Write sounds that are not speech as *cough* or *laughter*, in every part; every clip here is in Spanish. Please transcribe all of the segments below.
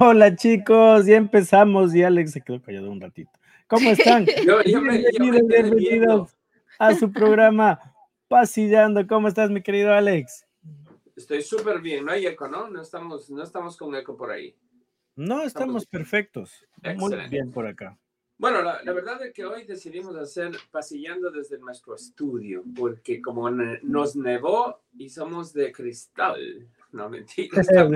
Hola chicos, ya empezamos y Alex se quedó callado un ratito. ¿Cómo *laughs* están? bienvenidos, a su programa Pasillando. ¿Cómo estás, mi querido Alex? Estoy súper bien, no hay eco, ¿no? No estamos, no estamos con eco por ahí. No, estamos perfectos. Muy bien por acá. Bueno, la, verdad es que hoy decidimos hacer pasillando desde nuestro estudio, porque como nos nevó y somos de cristal, no mentira, *laughs* está,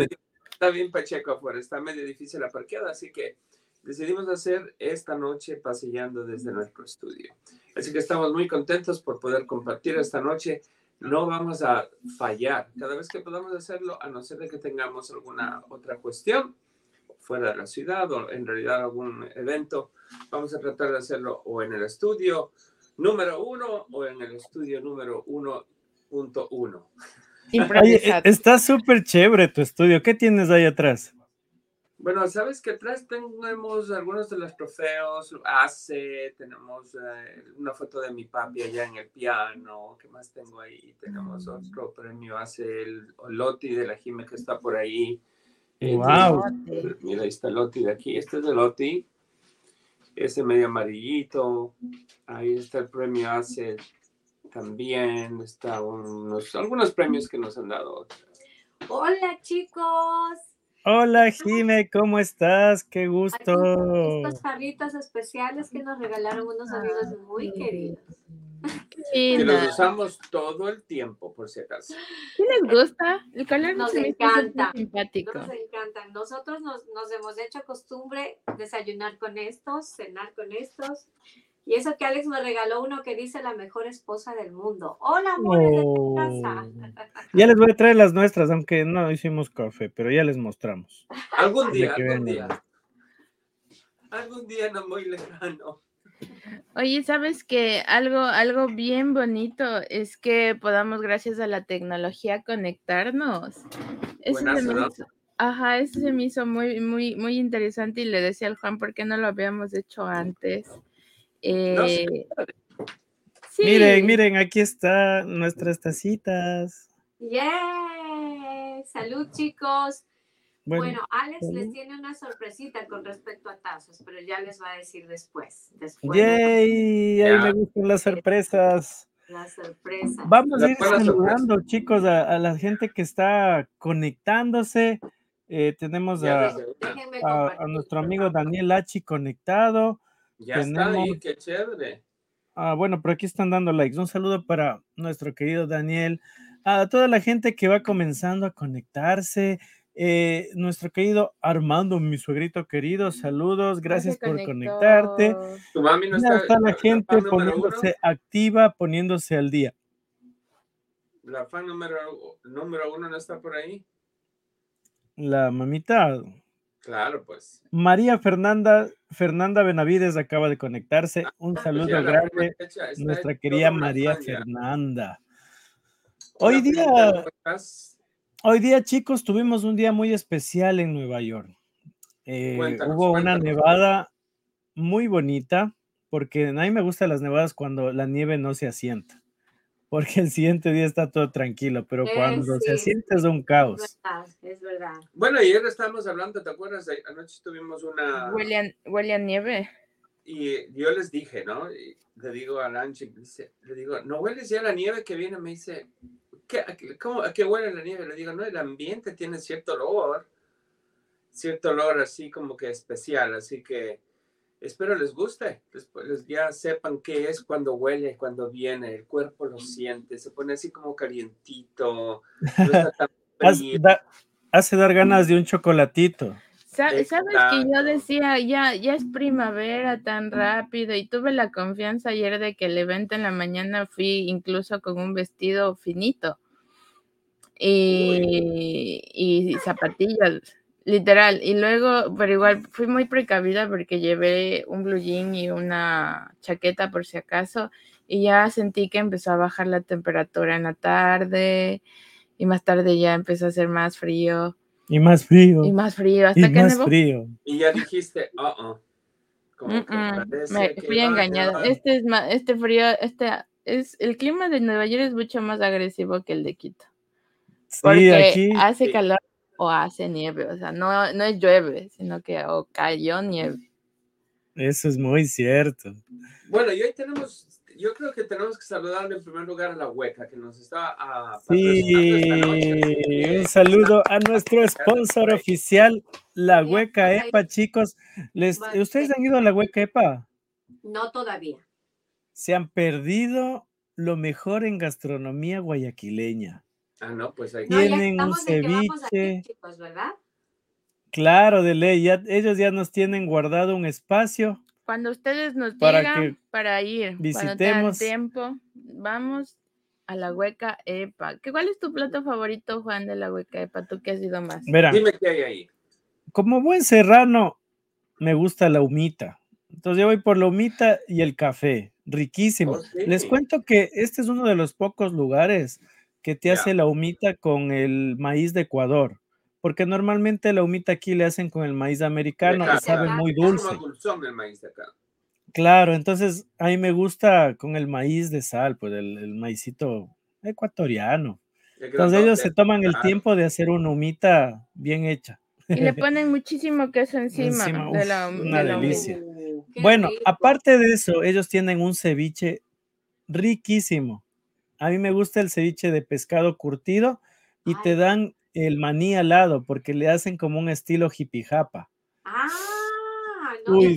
bien Pacheco afuera, está medio difícil la parqueada, así que decidimos hacer esta noche pasillando desde nuestro estudio. Así que estamos muy contentos por poder compartir esta noche. No vamos a fallar cada vez que podamos hacerlo, a no ser de que tengamos alguna otra cuestión fuera de la ciudad o en realidad algún evento, vamos a tratar de hacerlo o en el estudio número uno o en el estudio número 1.1. Está súper chévere tu estudio. ¿Qué tienes ahí atrás? Bueno, sabes que atrás tenemos algunos de los trofeos, hace, tenemos eh, una foto de mi papi allá en el piano, ¿qué más tengo ahí? Tenemos otro premio, hace el Loti de la Jime que está por ahí. Wow. Mira, ahí está el Loti de aquí. Este es el Loti. Ese medio amarillito. Ahí está el premio ACE también. Está unos, algunos premios que nos han dado. Hola, chicos. Hola, Jime, ¿cómo estás? Qué gusto. Estas jarritas especiales que nos regalaron unos amigos muy queridos. *laughs* Que los usamos todo el tiempo, por si acaso. ¿Qué les gusta? El color nos encanta. Simpático. Nos encanta. Nosotros nos, nos hemos hecho costumbre desayunar con estos, cenar con estos. Y eso que Alex me regaló uno que dice la mejor esposa del mundo. Hola, amores de casa. *laughs* Ya les voy a traer las nuestras, aunque no hicimos café, pero ya les mostramos. Algún día, algún día. Algún día no muy lejano. Oye, ¿sabes que algo, algo bien bonito es que podamos, gracias a la tecnología, conectarnos? Eso se me hizo, ajá, eso se me hizo muy, muy, muy interesante y le decía al Juan, ¿por qué no lo habíamos hecho antes? Eh, miren, miren, aquí están nuestras tacitas. ¡Yeah! Salud, chicos. Bueno, Alex les tiene una sorpresita con respecto a tazos, pero ya les va a decir después. después ¡Yay! Ahí me gustan las sorpresas. Las sorpresas. Vamos a ir saludando, chicos, a, la gente que está conectándose. Eh, tenemos a, nuestro amigo Daniel Hachi conectado. Ya está ahí, qué chévere. Ah, bueno, por aquí están dando likes. Un saludo para nuestro querido Daniel, a toda la gente que va comenzando a conectarse. Eh, nuestro querido Armando, mi suegrito querido, saludos, gracias por conectarte. Tu mami no está, la gente poniéndose activa, poniéndose al día. La fan número, número uno no está por ahí. La mamita. Claro, pues. María Fernanda, Fernanda Benavides acaba de conectarse. Ah, Un pues saludo grande. Nuestra querida María Fernanda. Hoy día. Hoy día, chicos, tuvimos un día muy especial en Nueva York. Eh, hubo una nevada muy bonita, porque a mí me gustan las nevadas cuando la nieve no se asienta, porque el siguiente día está todo tranquilo, pero eh, cuando se asienta es un caos. Es verdad, es verdad. Bueno, ayer estábamos hablando, ¿te acuerdas? Anoche tuvimos una... Huele a, nieve. Y yo les dije, ¿no? le digo a Lanchi, le digo, ¿no hueles ya la nieve que viene? Me dice, ¿Cómo, ¿A qué huele la nieve? Le digo, no, el ambiente tiene cierto olor, cierto olor así como que especial, así que espero les guste, después ya sepan qué es cuando huele, cuando viene, el cuerpo lo siente, se pone así como calientito, *laughs* hace dar ganas de un chocolatito. ¿Sabes que yo decía, ya, ya es primavera tan rápido y tuve la confianza ayer de que el evento en la mañana fui incluso con un vestido finito. Y, y zapatillas, literal. Y luego, pero igual fui muy precavida porque llevé un blue jean y una chaqueta por si acaso y ya sentí que empezó a bajar la temperatura en la tarde y más tarde ya empezó a hacer más frío y más frío. Y más frío, hasta y más frío. Y ya dijiste, uh Me fui engañada. Este es más, este frío, este es el clima de Nueva York es mucho más agresivo que el de Quito. Sí, aquí hace calor o hace nieve, o sea, no, no es llueve, sino que o cayó nieve. Eso es muy cierto. Bueno, y hoy tenemos, yo creo que tenemos que saludar en primer lugar a la hueca que nos está uh, sí, un saludo a nuestro *laughs* sponsor oficial, la hueca EPA, chicos. Les, ¿Ustedes han ido a la hueca EPA? No todavía. Se han perdido lo mejor en gastronomía guayaquileña. Ah, no, pues ahí tienen un ceviche. Claro, de ley, ya, ellos ya nos tienen guardado un espacio. Cuando ustedes nos para digan para ir, visitemos. tiempo, vamos a la hueca EPA. ¿Qué, ¿Cuál es tu plato favorito, Juan, de la hueca EPA? Tú que has ido más. Dime qué hay ahí. Como buen serrano, me gusta la humita. Entonces yo voy por la humita y el café. Riquísimo. Oh, Les cuento que este es uno de los pocos lugares que te hace la humita con el maíz de Ecuador, porque normalmente la humita aquí le hacen con el maíz americano y sabe muy dulce. Claro, entonces a mí me gusta con el maíz de sal, pues el, el maízito ecuatoriano. Entonces ellos se toman el tiempo de hacer una humita bien hecha. Y le *laughs* ponen muchísimo queso encima, de la, una delicia. Uh, bueno, aparte de eso, ellos tienen un ceviche riquísimo. A mí me gusta el ceviche de pescado curtido y te dan el maní al lado porque le hacen como un estilo jipijapa. Ah, no. y,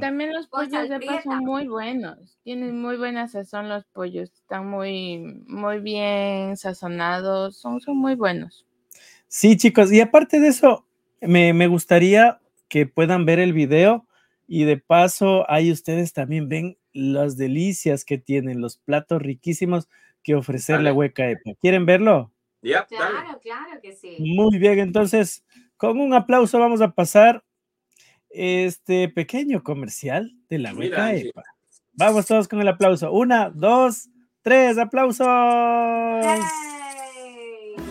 también, los pollos de son muy buenos. Tienen muy buena sazón los pollos. Están muy, muy bien sazonados. Son, son muy buenos. Sí, chicos. Y aparte de eso, me, me gustaría que puedan ver el video y de paso ahí ustedes también ven las delicias que tienen, los platos riquísimos que ofrecer la hueca EPA. ¿Quieren verlo? claro, claro que sí. Muy bien, entonces, con un aplauso vamos a pasar este pequeño comercial de la hueca EPA. Vamos todos con el aplauso. Una, dos, tres, aplausos.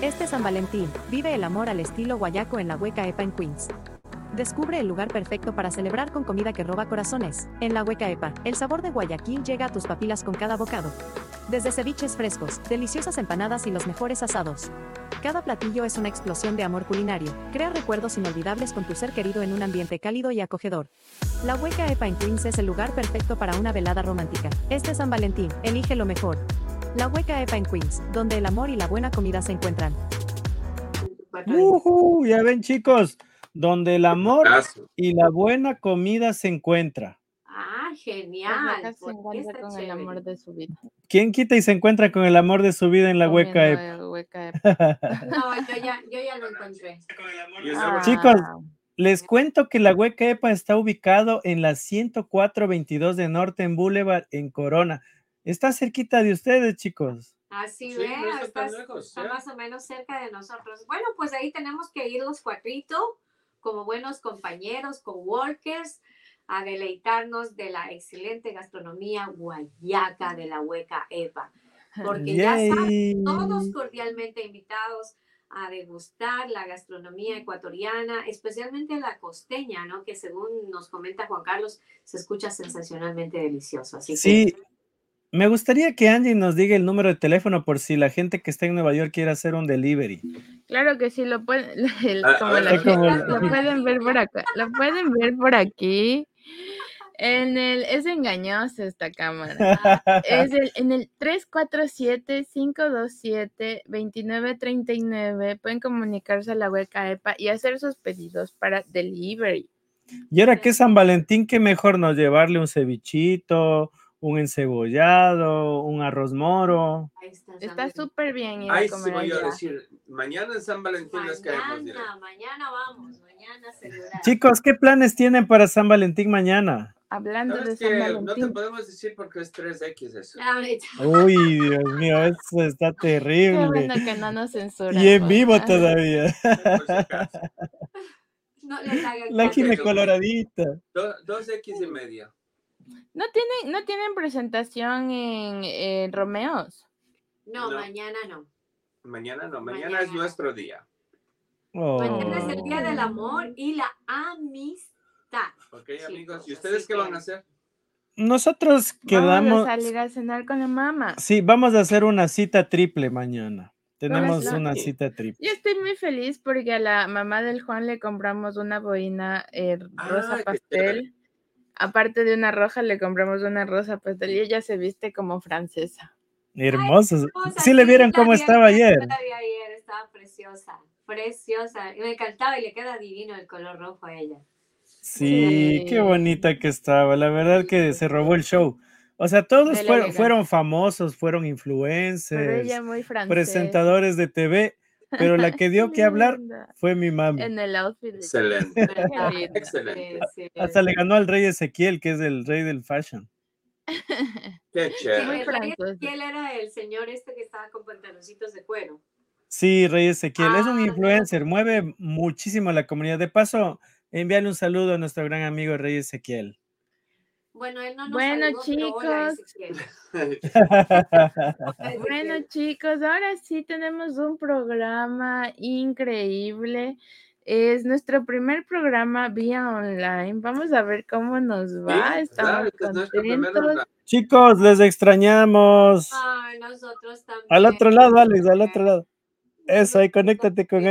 Este San Valentín, vive el amor al estilo guayaco en la hueca EPA en Queens. Descubre el lugar perfecto para celebrar con comida que roba corazones. En la Hueca EPA, el sabor de Guayaquil llega a tus papilas con cada bocado. Desde ceviches frescos, deliciosas empanadas y los mejores asados. Cada platillo es una explosión de amor culinario. Crea recuerdos inolvidables con tu ser querido en un ambiente cálido y acogedor. La Hueca EPA en Queens es el lugar perfecto para una velada romántica. Este San Valentín, elige lo mejor. La Hueca EPA en Queens, donde el amor y la buena comida se encuentran. ya ven chicos, donde el amor y la buena comida se encuentra. Ah, genial. Se encuentra con el amor de su vida. ¿Quién quita y se encuentra con el amor de su vida en la hueca *laughs* No, yo ya, yo ya lo encontré. Ah. Chicos, les cuento que la hueca EPA está ubicado en la 10422 de Norte en Boulevard en Corona. Está cerquita de ustedes, chicos. Así sí, está, está más o menos cerca de nosotros. Bueno, pues ahí tenemos que ir los cuatritos como buenos compañeros, coworkers, a deleitarnos de la excelente gastronomía guayaca de la hueca EPA. Porque ya están todos cordialmente invitados a degustar la gastronomía ecuatoriana, especialmente la costeña, ¿no? Que según nos comenta Juan Carlos, se escucha sensacionalmente delicioso. Así sí, me gustaría que Angie nos diga el número de teléfono por si la gente que está en Nueva York quiere hacer un delivery. Claro que sí, lo pueden, *laughs* lo pueden ver por acá, lo pueden ver por aquí. En el, es engañosa esta cámara. Es el, en el 347-527-2939 pueden comunicarse a la hueca EPA y hacer sus pedidos para delivery. Y ahora que San Valentín, qué mejor nos llevarle un cevichito, un encebollado, un arroz moro. Está súper bien. Ahí sí voy a decir, mañana en San Valentín mañana, caemos. Mañana vamos, mañana Chicos, ¿qué planes tienen para San Valentín mañana? Hablando de San Valentín. No te podemos decir porque es 3X eso. Uy, Dios mío, eso está *laughs* terrible. Qué bueno que no nos censuran. Y en vivo *laughs* todavía. No les hagan La gine coloradita. 2X y medio. ¿No tienen, ¿No tienen presentación en, Romeos? No, mañana no. Mañana no, mañana, es nuestro día. Mañana es el día del amor y la amistad. Ok, amigos, ¿y ustedes qué van a hacer? Nosotros quedamos. Vamos a salir a cenar con la mamá. Sí, vamos a hacer una cita triple mañana. Tenemos una cita triple. Yo estoy muy feliz porque a la mamá del Juan le compramos una boina eh, rosa pastel. Aparte de una roja, le compramos una rosa pastel y ella se viste como francesa. Hermoso. Sí le vieron cómo estaba ayer. ayer. Estaba preciosa, preciosa. Y me encantaba y le queda divino el color rojo a ella. Sí, qué bonita que estaba. La verdad que se robó el show. O sea, todos fueron, famosos, fueron influencers, presentadores de TV, pero la que dio que hablar fue mi mami. En el outfit. Excelente. *laughs* Excelente. Hasta le ganó al rey Ezequiel, que es el rey del fashion. *laughs* Qué chévere. Ezequiel era el señor este que estaba con pantaloncitos de cuero. Sí, Rey Ezequiel, es un ah, influencer, mueve muchísimo a la comunidad. De paso, envíale un saludo a nuestro gran amigo Rey Ezequiel. Bueno, él no nos bueno chicos. *laughs* *laughs* bueno chicos, ahora sí tenemos un programa increíble. Es nuestro primer programa vía online. Vamos a ver cómo nos va. Estamos contentos. Chicos, les extrañamos. Ay, nosotros también. Al otro lado, Alex, al otro lado. Eso, ahí conéctate con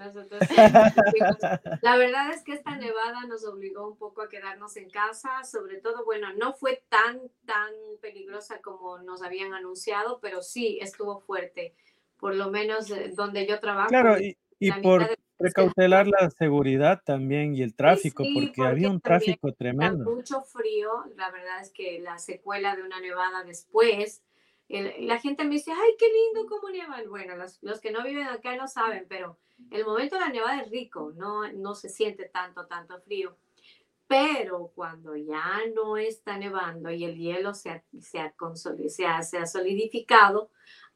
él. *laughs* la verdad es que esta nevada nos obligó un poco a quedarnos en casa, sobre todo, bueno, no fue tan, tan peligrosa como nos habían anunciado, pero sí estuvo fuerte, por lo menos eh, donde yo trabajo. Claro, y, por precautelar la seguridad también y el tráfico, porque, había un tráfico tremendo. Mucho frío, la verdad es que la secuela de una nevada después la gente me dice, ay, qué lindo cómo nieva. Bueno, los, que no viven acá no saben, pero el momento de la nevada es rico, no, no se siente tanto, tanto frío. Pero cuando ya no está nevando y el hielo se ha, se ha, se ha, solidificado,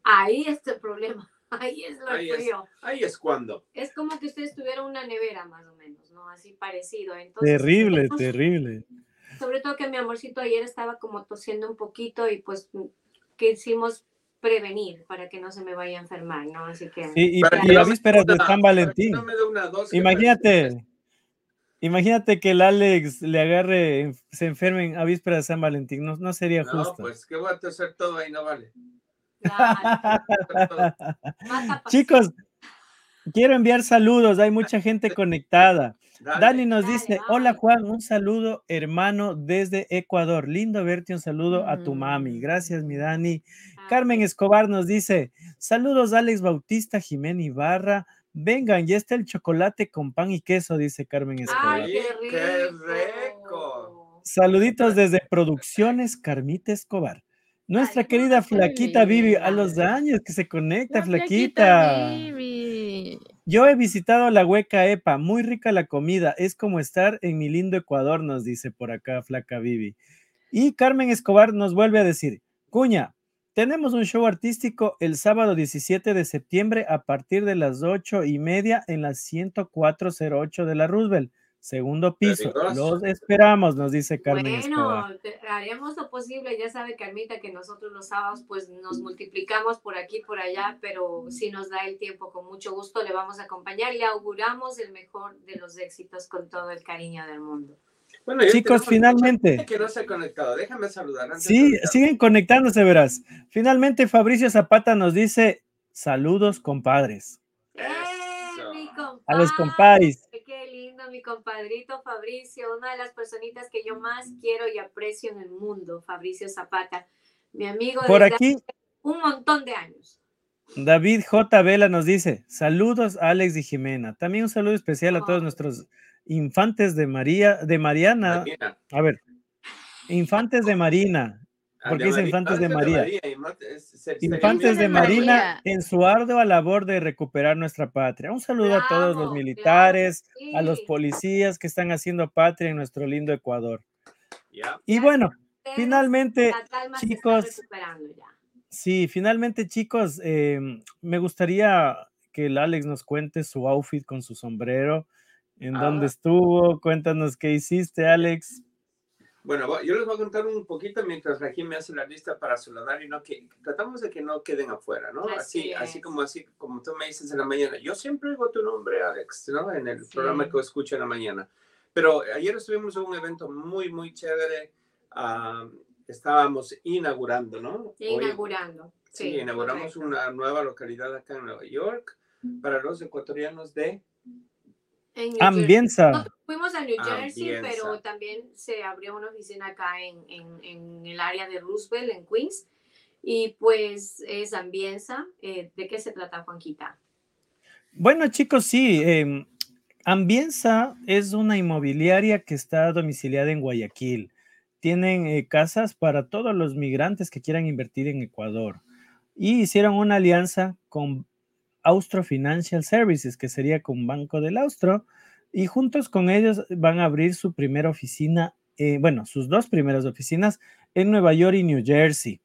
ahí está el problema. *laughs* Ahí es lo frío. ahí es cuando. Es como que ustedes tuvieran una nevera más o menos, ¿no? Así parecido. terrible, terrible. Sobre todo que mi amorcito ayer estaba como tosiendo un poquito y pues quisimos prevenir para que no se me vaya a enfermar, ¿no? Así que... y, a vísperas de San Valentín. imagínate, imagínate que el Alex le agarre, se enfermen a vísperas de San Valentín, no, no sería justo. No, pues que voy a hacer todo ahí, no vale. *laughs* Chicos, quiero enviar saludos, hay mucha gente *laughs* conectada. Dani nos dice, hola Juan, un saludo hermano desde Ecuador. Lindo verte, un saludo a tu mami. Mm. Gracias, mi Dani. Carmen Escobar nos dice, saludos Alex Bautista, Jiménez Ibarra. Vengan, ya está el chocolate con pan y queso, dice Carmen Escobar. Ay, qué rico. Saluditos desde Producciones Carmita Escobar. Nuestra querida Flaquita Vivi, a los años que se conecta, Flaquita. Yo he visitado la Hueca Epa, muy rica la comida, es como estar en mi lindo Ecuador, nos dice por acá Flaca Vivi. Y Carmen Escobar nos vuelve a decir, Cuña, tenemos un show artístico el sábado 17 de septiembre a partir de las ocho y media en la 10408 de la Roosevelt. Segundo piso. Los esperamos, nos dice Carmen. Bueno, haremos lo posible. Ya sabe Carmita que nosotros los sábados pues nos multiplicamos por aquí, por allá, pero si nos da el tiempo, con mucho gusto le vamos a acompañar. Le auguramos el mejor de los éxitos con todo el cariño del mundo. Bueno, Chicos, finalmente. Que no se ha conectado. Déjame saludar. sí, siguen conectándose, verás. Finalmente, Fabricio Zapata nos dice: Saludos, compadres. ¡Eh, a los compadres mi compadrito Fabricio, una de las personitas que yo más quiero y aprecio en el mundo, Fabricio Zapata, mi amigo Por aquí, un montón de años. David J. Vela nos dice, saludos a Alex y Jimena. También un saludo especial a todos nuestros infantes de María, de Mariana. A ver, infantes de Marina, porque dice Infantes de María. Infantes de Marina en su ardua labor de recuperar nuestra patria. Un saludo a todos los militares, a los policías que están haciendo patria en nuestro lindo Ecuador. Y bueno, finalmente, chicos. Sí, finalmente, chicos, em, me gustaría que el Alex nos cuente su outfit con su sombrero, en dónde ah. estuvo. Cuéntanos qué hiciste, Alex. Bueno, yo les voy a contar un poquito mientras Rají me hace la lista para saludar y no que tratamos de que no queden afuera, ¿no? Así, así, como así como tú me dices en la mañana. Yo siempre digo tu nombre, Alex, ¿no? En el programa que escucho en la mañana. Pero ayer estuvimos en un evento muy, muy chévere. estábamos inaugurando, ¿no? Inaugurando. Sí, inauguramos una nueva localidad acá en Nueva York para los ecuatorianos de Ambienza. fuimos a New Jersey, pero también se abrió una oficina acá en, en, el área de Roosevelt, en Queens. Y pues es Ambienza. Eh, ¿De qué se trata, Juanquita? Bueno, chicos, sí. Eh, Ambienza es una inmobiliaria que está domiciliada en Guayaquil. Tienen eh, casas para todos los migrantes que quieran invertir en Ecuador. Y hicieron una alianza con Austro Financial Services, que sería con Banco del Austro, y juntos con ellos van a abrir su primera oficina, eh, bueno, sus dos primeras oficinas en Nueva York y New Jersey.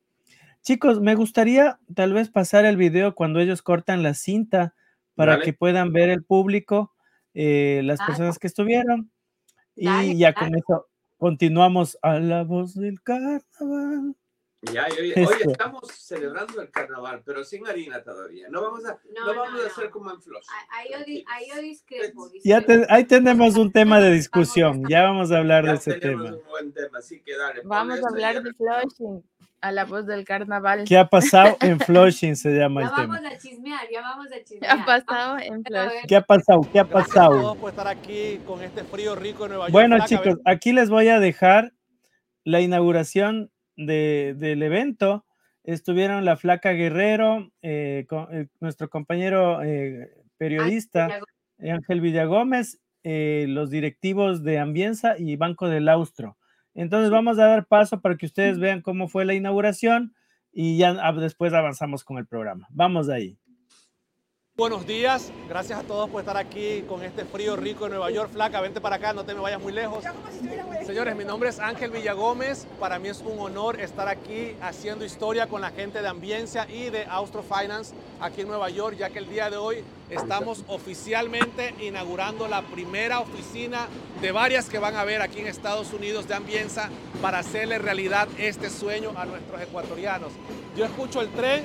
Chicos, me gustaría tal vez pasar el video cuando ellos cortan la cinta para que puedan ver el público, eh, las personas que estuvieron. Y ya con eso continuamos a la voz del carnaval. Ya, hoy, estamos celebrando el carnaval, pero sin harina todavía. No vamos a, no, vamos a hacer como en Flush. Ahí, yo, discrepo. Ya ahí tenemos un tema de discusión. ya vamos a hablar de ese tema. Un buen tema, así que dale. Vamos a hablar de Flushing. A la voz del carnaval. ¿Qué ha pasado en *laughs* Flushing? Se llama el tema. Ya vamos a chismear, ya vamos a chismear. ¿Qué ha pasado en Flushing? ¿Qué ha pasado? ¿Qué ha pasado? por estar aquí con este frío rico en Nueva York. Bueno, chicos, aquí les voy a dejar la inauguración del evento estuvieron la Flaca Guerrero, eh, eh, nuestro compañero eh, periodista Ángel Villagómez, los directivos de Ambienza y Banco del Austro. Entonces vamos a dar paso para que ustedes vean cómo fue la inauguración y ya ah, después avanzamos con el programa. Vamos ahí. Buenos días, gracias a todos por estar aquí con este frío rico en Nueva York. Flaca, vente para acá, no te me vayas muy lejos. Señores, mi nombre es Ángel Villagómez. Para mí es un honor estar aquí haciendo historia con la gente de Ambiencia y de Austro Finance aquí en Nueva York, ya que el día de hoy estamos oficialmente inaugurando la primera oficina de varias que van a ver aquí en Estados Unidos de Ambienza para hacerle realidad este sueño a nuestros ecuatorianos. Yo escucho el tren,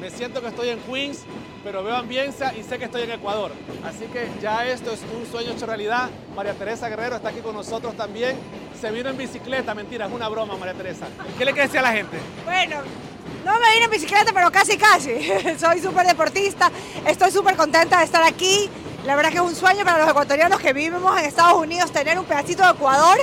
me siento que estoy en Queens, pero veo Ambienza y sé que estoy en Ecuador. Así que ya esto es un sueño hecho realidad. María Teresa Guerrero está aquí con nosotros también. Se vino en bicicleta, mentira, es una broma, María Teresa. ¿Qué le quiere decir a la gente? Bueno, no me vine en bicicleta, pero casi, casi. *laughs* Soy súper deportista, estoy súper contenta de estar aquí. La verdad que es un sueño para los ecuatorianos que vivimos en Estados Unidos tener un pedacito de Ecuador.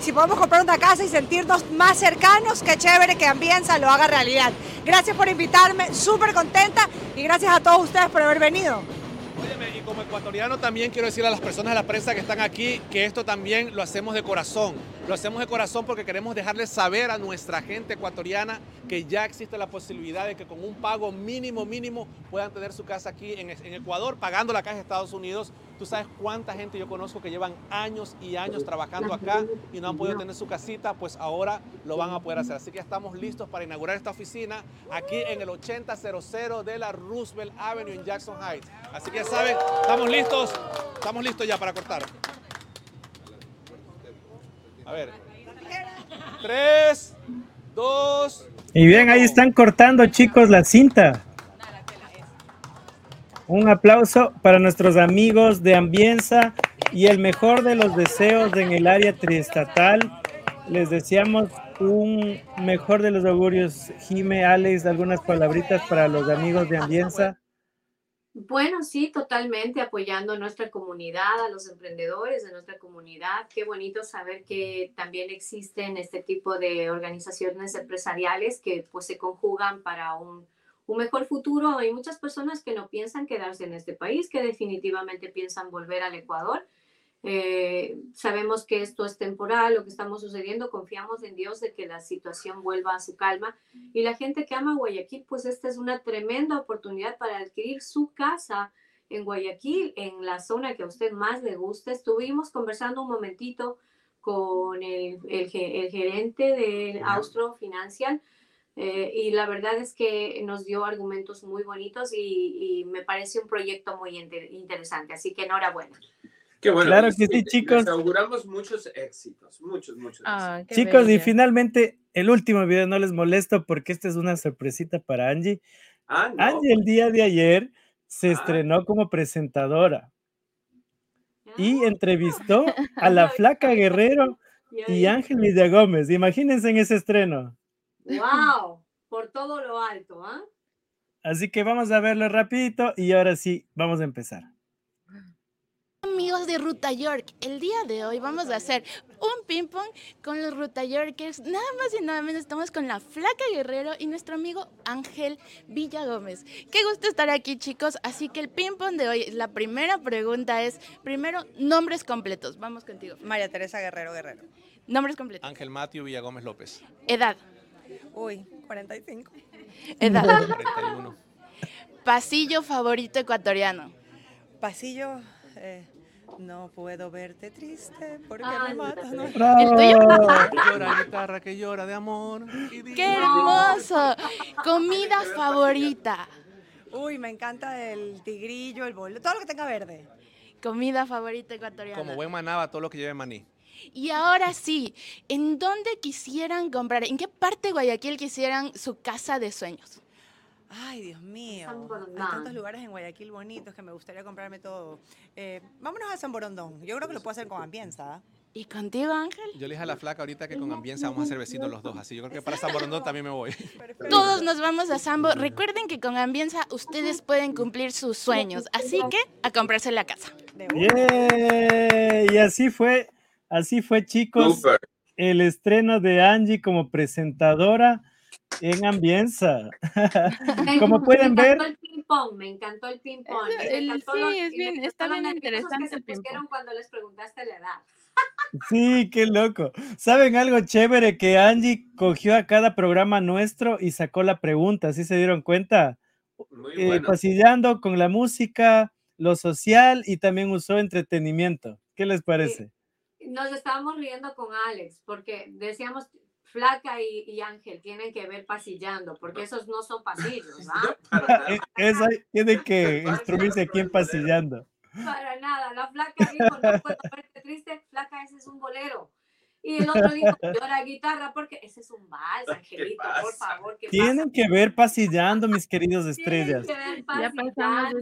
Si podemos comprar una casa y sentirnos más cercanos, qué chévere que Ambienza lo haga realidad. Gracias por invitarme, súper contenta y gracias a todos ustedes por haber venido. Óyeme, y como ecuatoriano también quiero decirle a las personas de la prensa que están aquí que esto también lo hacemos de corazón. Lo hacemos de corazón porque queremos dejarles saber a nuestra gente ecuatoriana que ya existe la posibilidad de que con un pago mínimo, mínimo, puedan tener su casa aquí en, Ecuador, pagando la casa de Estados Unidos. Tú sabes cuánta gente yo conozco que llevan años y años trabajando acá y no han podido tener su casita, pues ahora lo van a poder hacer. Así que estamos listos para inaugurar esta oficina aquí en el 8000 de la Roosevelt Avenue en Jackson Heights. Así que ya saben, estamos listos, estamos listos ya para cortar. A ver. Tres, dos. Y bien, ahí están cortando, chicos, la cinta. Un aplauso para nuestros amigos de Ambienza y el mejor de los deseos en el área triestatal. Les deseamos un mejor de los augurios. Jime, Alex, algunas palabritas para los amigos de Ambienza. Bueno, sí, totalmente apoyando a nuestra comunidad, a los emprendedores de nuestra comunidad. Qué bonito saber que también existen este tipo de organizaciones empresariales que pues se conjugan para un, un mejor futuro. Hay muchas personas que no piensan quedarse en este país, que definitivamente piensan volver al Ecuador eh, sabemos que esto es temporal, lo que estamos sucediendo, confiamos en Dios de que la situación vuelva a su calma. Y la gente que ama Guayaquil, pues esta es una tremenda oportunidad para adquirir su casa en Guayaquil, en la zona que a usted más le guste. Estuvimos conversando un momentito con el, el, gerente del Austro Financial. Eh, y la verdad es que nos dio argumentos muy bonitos y, y me parece un proyecto muy interesante. Así que enhorabuena. Qué bueno. Claro que sí, chicos. Les auguramos muchos éxitos, muchos, muchos. Ah, chicos, y finalmente, el último video no les molesto porque esta es una sorpresita para Angie. Ah, Angie el día de ayer se ah. estrenó como presentadora y entrevistó *laughs* a la flaca Guerrero y Ángel Villa Gómez. Imagínense en ese estreno. ¡Wow! Por todo lo alto, ¿ah? Así que vamos a verlo rapidito y ahora sí, vamos a empezar amigos de Ruta York. El día de hoy vamos a hacer un ping pong con los Ruta Yorkers. Nada más y nada menos estamos con la Flaca Guerrero y nuestro amigo Ángel Villa Gómez. Qué gusto estar aquí, chicos. Así que el ping pong de hoy, la primera pregunta es, primero, nombres completos. Vamos contigo. María Teresa Guerrero Guerrero. Nombres completos. Ángel Mateo Villa Gómez López. Edad. Uy, 45. Edad. 41. Pasillo favorito ecuatoriano. Pasillo... Eh, no puedo verte triste porque me matas. ¿no? ¿El tuyo? Llora guitarra que llora de amor. ¡Qué hermoso! Comida *laughs* favorita. Uy, me encanta el tigrillo, el bolo, todo lo que tenga verde. Comida favorita ecuatoriana. Como buen manaba, todo lo que lleve maní. Y ahora sí, ¿en dónde quisieran comprar? ¿En qué parte de Guayaquil quisieran su casa de sueños? Ay, Dios mío. Hay tantos lugares en Guayaquil bonitos que me gustaría comprarme todo. Eh, vámonos a San Borondón. Yo creo que lo puedo hacer con ambienza. ¿Y contigo, Ángel? Yo le dije a la flaca ahorita que con ambienza vamos a ser vecinos los dos, así yo creo que para San Borondón también me voy. Todos nos vamos a Sambo. Recuerden que con ambienza ustedes pueden cumplir sus sueños, así que a comprarse la casa. Y así fue, así fue, chicos, el estreno de Angie como presentadora en Ambienza. *laughs* Como pueden ver. Me encantó el ping-pong, me encantó el ping-pong. Sí, es bien, está bien interesante el ping-pong. cuando les preguntaste la edad. Sí, qué loco. ¿Saben algo chévere? Que Angie cogió a cada programa nuestro y sacó la pregunta, ¿sí se dieron cuenta? Eh, pasillando con la música, lo social y también usó entretenimiento. ¿Qué les parece? Nos estábamos riendo con Alex porque decíamos, Flaca y, Ángel tienen que ver pasillando, porque esos no son pasillos, ¿ah? E, Eso tiene que instruirse aquí en pasillando. Para nada, la flaca dijo, no puedo verte triste, flaca, ese es un bolero. Y el otro dijo, llora guitarra porque ese es un vals, Angelito, por favor. Tienen que ver pasillando, mis queridos *laughs* estrellas. Ya pasamos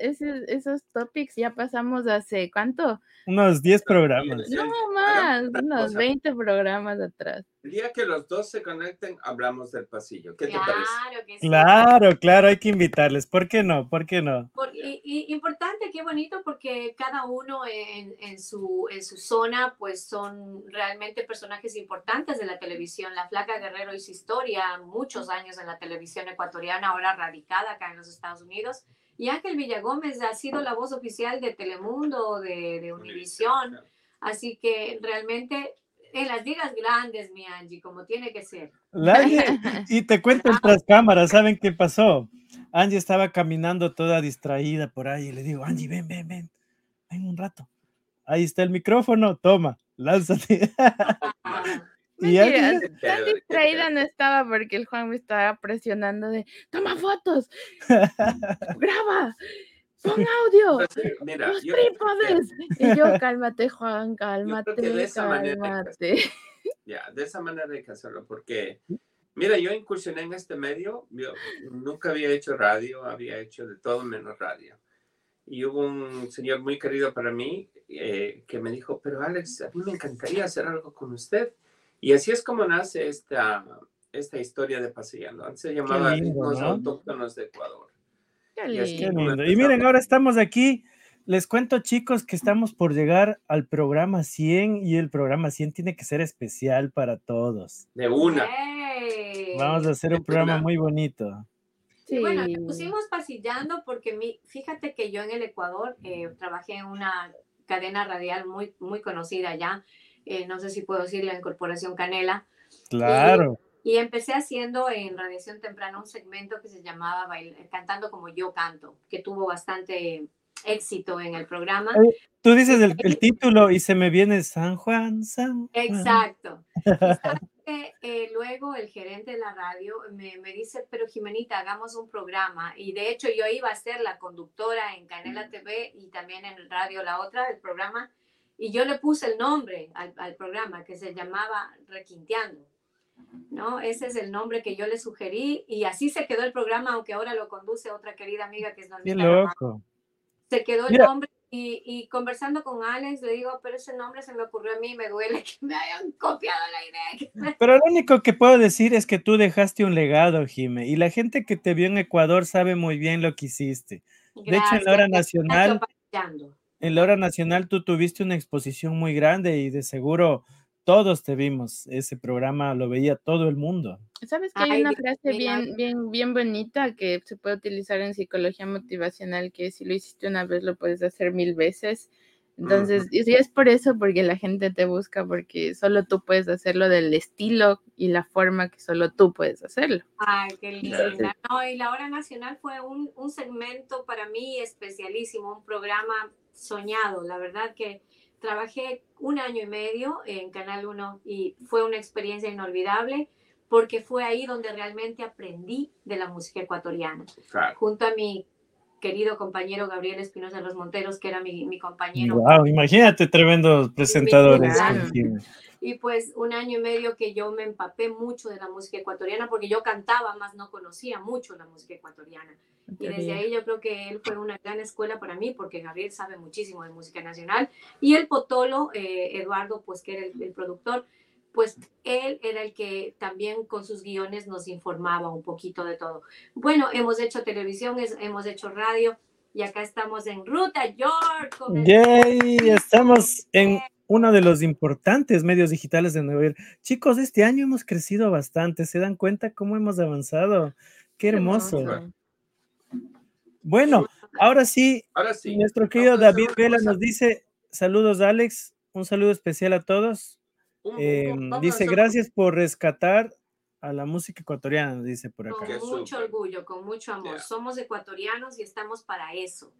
ese, e, esos topics, ya pasamos hace, ¿cuánto? Unos 10 programas. No más, unos 20 programas atrás. El día que los dos se conecten, hablamos del pasillo. ¿Qué te parece? Que sí. Claro, claro, hay que invitarles. ¿Por qué no? ¿Por qué no? y, importante, qué bonito, porque cada uno en, en, su, en su zona, pues son realmente personajes importantes de la televisión. La Flaca Guerrero hizo historia, muchos años en la televisión ecuatoriana, ahora radicada acá en los Estados Unidos. Y Ángel Villagómez ha sido la voz oficial de Telemundo, de, de Univisión. Así que realmente en las ligas grandes, mi Angie, como tiene que ser. y te cuento *laughs* otras cámaras, ¿saben qué pasó? Angie estaba caminando toda distraída por ahí y le digo, Angie, ven, ven, ven, ven un rato. Ahí está el micrófono, toma, lánzate. *laughs* y Mentira, tan distraída no estaba porque el Juan me estaba presionando de, toma fotos, *laughs* graba, ¡Pon *laughs* audio! Mira, ¡Los trípodes! *laughs* Y yo, cálmate, Juan, cálmate, de cálmate. *laughs* ya, de esa manera hay que hacerlo, porque, mira, yo incursioné en este medio, yo nunca había hecho radio, había hecho de todo menos radio. Y hubo un señor muy querido para mí eh, que me dijo, pero Alex, a mí me encantaría hacer algo con usted. Y así es como nace esta, esta historia de Paseando. Antes se llamaba Ritmos Autóctonos de Ecuador. Y miren, ahora estamos aquí. Les cuento, chicos, que estamos por llegar al programa 100 y el programa 100 tiene que ser especial para todos. De una. Vamos a hacer un programa muy bonito. Sí. Bueno, pusimos pasillando porque mi, fíjate que yo en el Ecuador eh, trabajé en una cadena radial muy, muy conocida ya. Eh, no sé si puedo decir la Incorporación Canela. Claro. Y empecé haciendo en Radiación Temprana un segmento que se llamaba Cantando como yo canto, que tuvo bastante éxito en el programa. Tú dices el, título y se me viene San Juan, San Juan. Exacto. *laughs* Eh, luego el gerente de la radio me, me, dice, pero Jimenita, hagamos un programa. Y de hecho yo iba a ser la conductora en Canela TV y también en radio La Otra, el programa. Y yo le puse el nombre al, al programa que se llamaba Requinteando. ¿No? Ese es el nombre que yo le sugerí y así se quedó el programa, aunque ahora lo conduce otra querida amiga que es Normita. Qué loco. Se quedó el nombre y, conversando con Alex, le digo, pero ese nombre se me ocurrió a mí, me duele que me hayan copiado la idea. *laughs* Pero lo único que puedo decir es que tú dejaste un legado, Jime, y la gente que te vio en Ecuador sabe muy bien lo que hiciste. de hecho, en la hora nacional, en la hora nacional tú tuviste una exposición muy grande y de seguro todos te vimos, ese programa lo veía todo el mundo. ¿Sabes que hay una frase bien, bien, bien bonita que se puede utilizar en psicología motivacional que si lo hiciste una vez lo puedes hacer mil veces? Entonces, y es por eso, porque la gente te busca, porque solo tú puedes hacerlo del estilo y la forma que solo tú puedes hacerlo. Ay, qué linda. No, y la hora nacional fue un, un segmento para mí especialísimo, un programa soñado. La verdad que Trabajé un año y medio en Canal 1 y fue una experiencia inolvidable porque fue ahí donde realmente aprendí de la música ecuatoriana. Junto a mi querido compañero Gabriel Espinosa de los Monteros, que era mi, mi compañero. Wow, imagínate tremendos presentadores. Y pues un año y medio que yo me empapé mucho de la música ecuatoriana porque yo cantaba, más no conocía mucho la música ecuatoriana. Y desde ahí yo creo que él fue una gran escuela para mí porque Gabriel sabe muchísimo de música nacional. Y el Potolo, eh, Eduardo, pues que era el, productor, pues él era el que también con sus guiones nos informaba un poquito de todo. Bueno, hemos hecho televisión, hemos hecho radio y acá estamos en Ruta York. Yay, estamos en uno de los importantes medios digitales de Nueva York. Chicos, este año hemos crecido bastante. ¿Se dan cuenta cómo hemos avanzado? Qué hermoso. Bueno, ahora sí, nuestro querido David Vela nos dice, saludos Alex, un saludo especial a todos. Em, dice, gracias por rescatar a la música ecuatoriana, dice por acá. Con mucho orgullo, con mucho amor. Somos ecuatorianos y estamos para eso.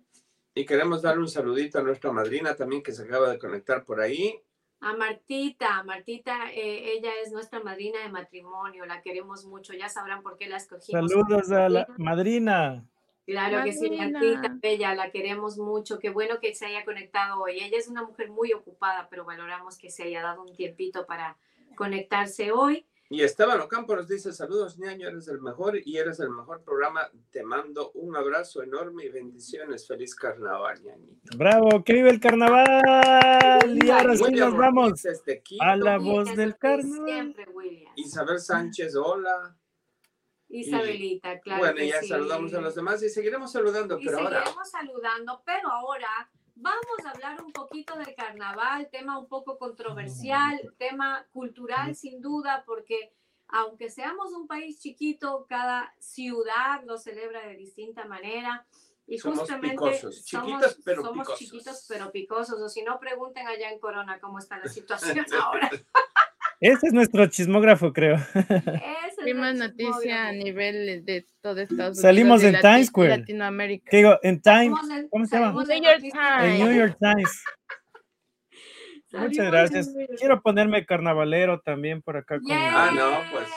Y queremos dar un saludito a nuestra madrina también que se acaba de conectar por ahí. A Martita, Martita, eh, ella es nuestra madrina de matrimonio, la queremos mucho, ya sabrán por qué la escogimos. Saludos a la madrina. Claro que sí, Martita, bella, la queremos mucho. Qué bueno que se haya conectado hoy. Ella es una mujer muy ocupada, pero valoramos que se haya dado un tiempito para conectarse hoy. Y Esteban Ocampo nos dice, saludos, ñaño, eres el mejor y eres el mejor programa. Te mando un abrazo enorme y bendiciones. Feliz carnaval, ñañito. Bravo, que vive el carnaval. Y ahora sí nos vamos a la voz del carnaval. Isabel Sánchez, hola. Isabelita, claro. Bueno, ya saludamos a los demás y seguiremos saludando, pero ahora. Seguiremos saludando, pero ahora vamos a hablar un poquito del carnaval, tema un poco controversial, tema cultural sin duda, porque aunque seamos un país chiquito, cada ciudad lo celebra de distinta manera. Y somos justamente picosos, chiquitos, pero somos picosos. chiquitos pero picosos. O si no, pregunten allá en Corona cómo está la *laughs* situación ahora. Ese es nuestro chismógrafo, creo. *laughs* Primera noticia a nivel de todo Estados Unidos. Salimos en Times Square. Latinoamérica. ¿Qué digo? En Times. ¿Cómo se llama? New York Times. En New York Times. Muchas gracias. Quiero ponerme carnavalero también por acá. Con Ah, no, pues.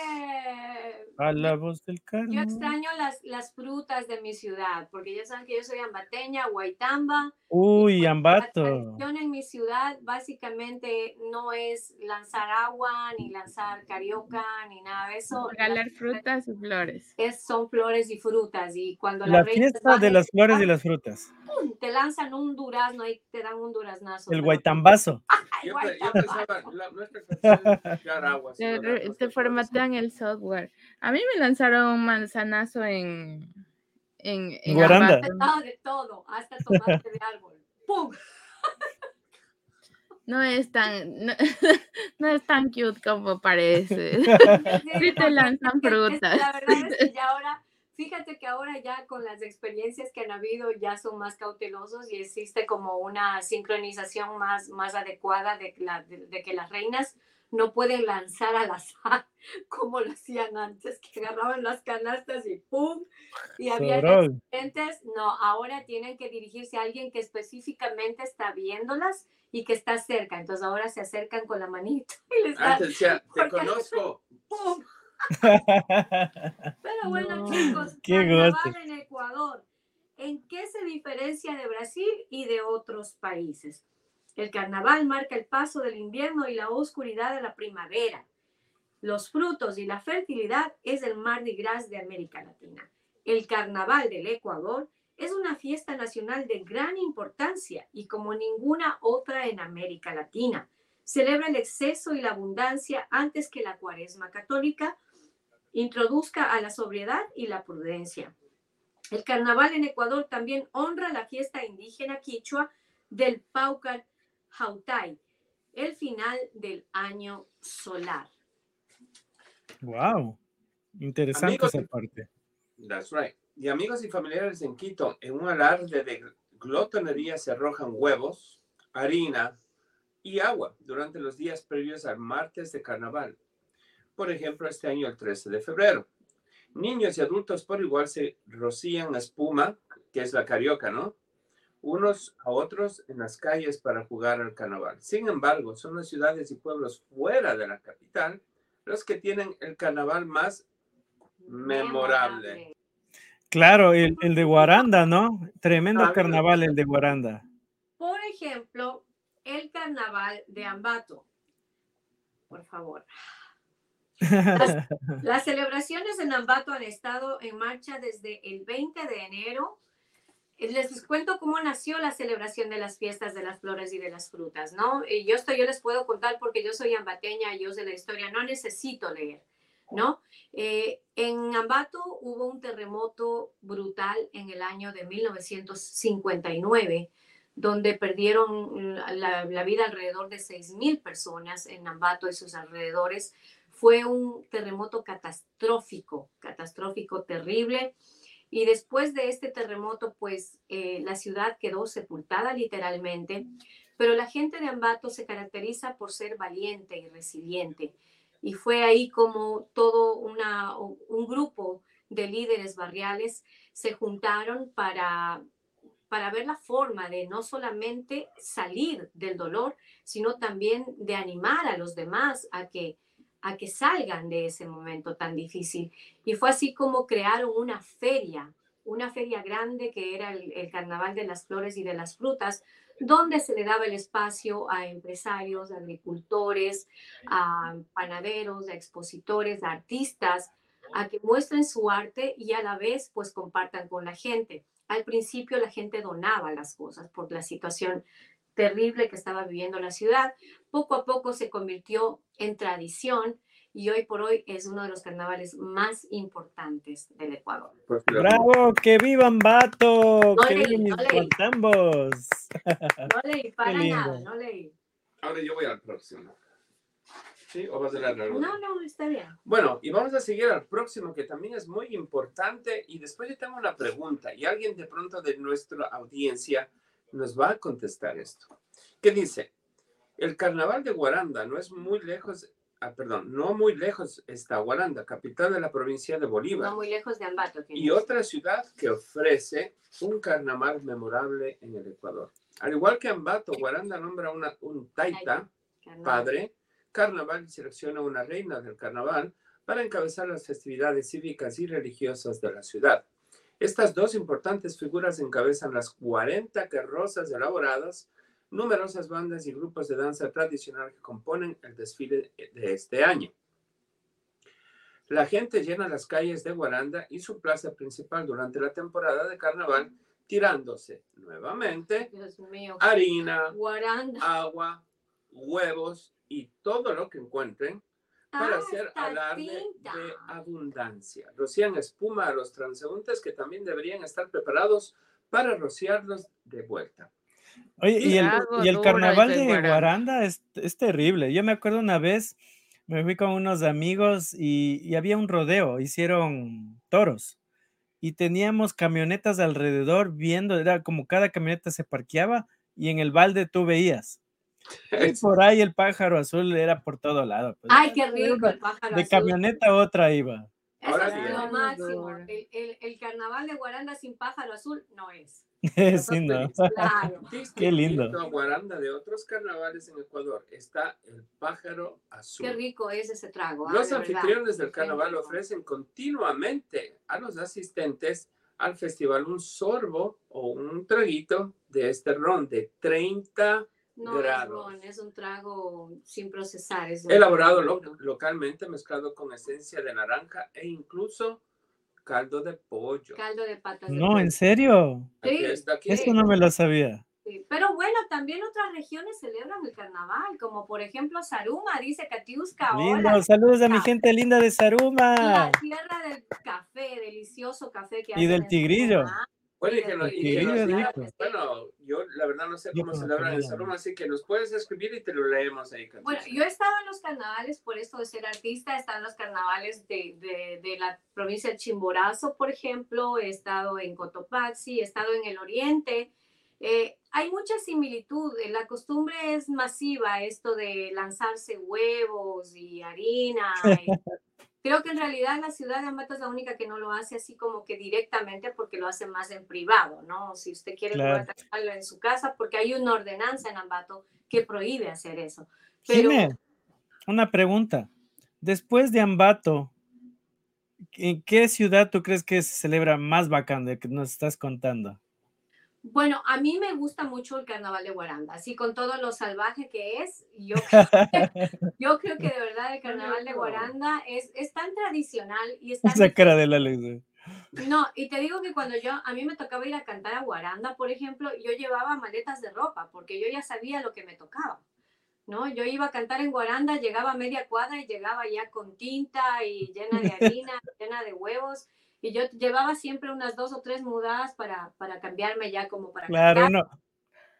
A la voz del carnaval. Yo extraño las, las frutas de mi ciudad, porque ya saben que yo soy ambateña, guaitamba. Uy, ambato. La tradición en mi ciudad básicamente no es lanzar agua, ni lanzar carioca, ni nada de eso. Regalar frutas y flores. Es, son flores y frutas. Y cuando La reina fiesta de las flores y las frutas. ¡pum! Te lanzan un durazno y te dan un duraznazo. El guaitambazo. ¡Ay, *laughs* Yo, yo pensaba, la, nuestra canción es echar agua. *laughs* Te, la- te formatean el software. A mí me lanzaron un manzanazo en. En, en Guaranda. De todo, hasta tomate de árbol. *laughs* ¡Pum! No es tan. No, *laughs* no es tan cute como parece. *laughs* Sí te lanzan frutas. La verdad es que ya ahora, fíjate que ahora ya con las experiencias que han habido ya son más cautelosos y existe como una sincronización más, más adecuada de, la- de- de que las reinas no pueden lanzar al azar *laughs* como lo hacían antes, que agarraban las canastas y ¡pum! Y había accidentes. No, ahora tienen que dirigirse a alguien que específicamente está viéndolas y que está cerca. Entonces ahora se acercan con la manita y les dan Antes decía, *laughs* te conozco. ¡pum! *laughs* Pero bueno, No, chicos, qué carnaval goce. en Ecuador. ¿En qué se diferencia de Brasil y de otros países? El carnaval marca el paso del invierno y la oscuridad de la primavera. Los frutos y la fertilidad es el Mardi Gras de América Latina. El carnaval del Ecuador Es una fiesta nacional de gran importancia y como ninguna otra en América Latina. Celebra el exceso y la abundancia antes que la cuaresma católica introduzca a la sobriedad y la prudencia. El carnaval en Ecuador también honra la fiesta indígena quichua del Paucar Jautay, el final del año solar. Wow, interesante esa parte. That's right. Y amigos y familiares en Quito, en un alarde de glotonería se arrojan huevos, harina y agua durante los días previos al martes de carnaval. Por ejemplo, este año el 13 de febrero. Niños y adultos por igual se rocían espuma, que es la carioca, ¿no? Unos a otros en las calles para jugar al carnaval. Sin embargo, son las ciudades y pueblos fuera de la capital los que tienen el carnaval más memorable. Claro, el, de Guaranda, ¿no? Tremendo ah, carnaval el de Guaranda. Por ejemplo, el carnaval de Ambato. Por favor. Las, *laughs* celebraciones en Ambato han estado en marcha desde el 20 de enero. Les cuento cómo nació la celebración de las fiestas de las flores y de las frutas, ¿no? Y yo esto yo les puedo contar porque yo soy ambateña, yo sé la historia, no necesito leer. ¿no? Eh, en Ambato hubo un terremoto brutal en el año de 1959, donde perdieron la, vida alrededor de 6.000 personas en Ambato y sus alrededores. Fue un terremoto catastrófico, catastrófico, terrible. Y después de este terremoto, pues eh, la ciudad quedó sepultada literalmente, pero la gente de Ambato se caracteriza por ser valiente y resiliente y fue ahí como todo un grupo de líderes barriales se juntaron para, para ver la forma de no solamente salir del dolor, sino también de animar a los demás a que, a que salgan de ese momento tan difícil. Y fue así como crearon una feria, una feria grande que era el, Carnaval de las Flores y de las Frutas, donde se le daba el espacio a empresarios, agricultores, a panaderos, a expositores, a artistas, a que muestren su arte y a la vez pues compartan con la gente. Al principio la gente donaba las cosas por la situación terrible que estaba viviendo la ciudad. Poco a poco se convirtió en tradición y hoy por hoy es uno de los carnavales más importantes del Ecuador. Pues, ¡Bravo! ¡Que vivan Bato! ¡Que vivan no leí. No leí para nada, no leí. Ahora yo voy al próximo. ¿Sí? ¿O vas a leer algo? No, no, está bien. Bueno, y vamos a seguir al próximo que también es muy importante y después yo tengo una pregunta y alguien de pronto de nuestra audiencia nos va a contestar esto. ¿Qué dice? El carnaval de Guaranda no es muy lejos ah, perdón, no muy lejos está Guaranda, capital de la provincia de Bolívar. No muy lejos de Ambato. Y otra ciudad que ofrece un carnaval memorable en el Ecuador. Al igual que Ambato, Guaranda nombra una, un taita, padre, carnaval y selecciona una reina del carnaval para encabezar las festividades cívicas y religiosas de la ciudad. Estas dos importantes figuras encabezan las 40 carrozas elaboradas. Numerosas bandas y grupos de danza tradicional que componen el desfile de este año. La gente llena las calles de Guaranda y su plaza principal durante la temporada de carnaval, tirándose nuevamente harina, agua, huevos y todo lo que encuentren para hacer alarde de abundancia. Rocían espuma a los transeúntes que también deberían estar preparados para rociarlos de vuelta. Oye, y el, y el carnaval de Guaranda es, es, terrible. Yo me acuerdo una vez, me fui con unos amigos y, y, había un rodeo, hicieron toros y teníamos camionetas alrededor viendo, era como cada camioneta se parqueaba y en el balde tú veías. Y *laughs* por ahí el pájaro azul era por todo lado. Pues, Ay, qué rico el pájaro De camioneta a otra iba. Eso es lo máximo. El, el, el carnaval de Guaranda sin pájaro azul no es. *laughs* sí, no. *laughs* Qué lindo. Guaranda de otros carnavales en Ecuador está el pájaro azul. Qué rico es ese trago. ¿ah? Los anfitriones del carnaval ofrecen continuamente a los asistentes al festival un sorbo o un traguito de este ron de 30 no grados. Es, es un trago sin procesar. Elaborado localmente, mezclado con esencia de naranja e incluso caldo de pollo. Caldo de patas. No, ¿en serio? Sí. Eso no me lo sabía. Pero bueno, también otras regiones celebran el carnaval, como por ejemplo Saruma, dice Katiuska. Lindo, saludos a mi gente linda de Saruma. La tierra del café, delicioso café que Y del tigrillo. Bueno, y que, bueno, yo la verdad no sé cómo celebran el Saruma, así que nos puedes escribir y te lo leemos ahí. Bueno, yo he estado en los carnavales, por esto de ser artista, he estado en los carnavales de, de, de la provincia de Chimborazo, por ejemplo, he estado en Cotopaxi, he estado en el oriente, eh, hay mucha similitud, eh, la costumbre es masiva, esto de lanzarse huevos y harina. *laughs* creo que en realidad la ciudad de Ambato es la única que no lo hace así como que directamente porque lo hace más en privado, ¿no? Si usted quiere claro. en su casa, porque hay una ordenanza en Ambato que prohíbe hacer eso. Pero... una pregunta. Después de Ambato, ¿en qué ciudad tú crees que se celebra más bacán de que nos estás contando? Bueno, a mí me gusta mucho el carnaval de Guaranda, así con todo lo salvaje que es, yo *laughs* creo, yo creo que de verdad el carnaval de Guaranda es, es tan tradicional y es tan... Esa cara de la ley. No, y te digo que cuando yo, a mí me tocaba ir a cantar a Guaranda, por ejemplo, yo llevaba maletas de ropa, porque yo ya sabía lo que me tocaba, ¿no? Yo iba a cantar en Guaranda, llegaba a media cuadra y llegaba ya con tinta y llena de *laughs* harina, llena de huevos, y yo llevaba siempre unas dos o tres mudadas para, para cambiarme ya como para... Claro, uno,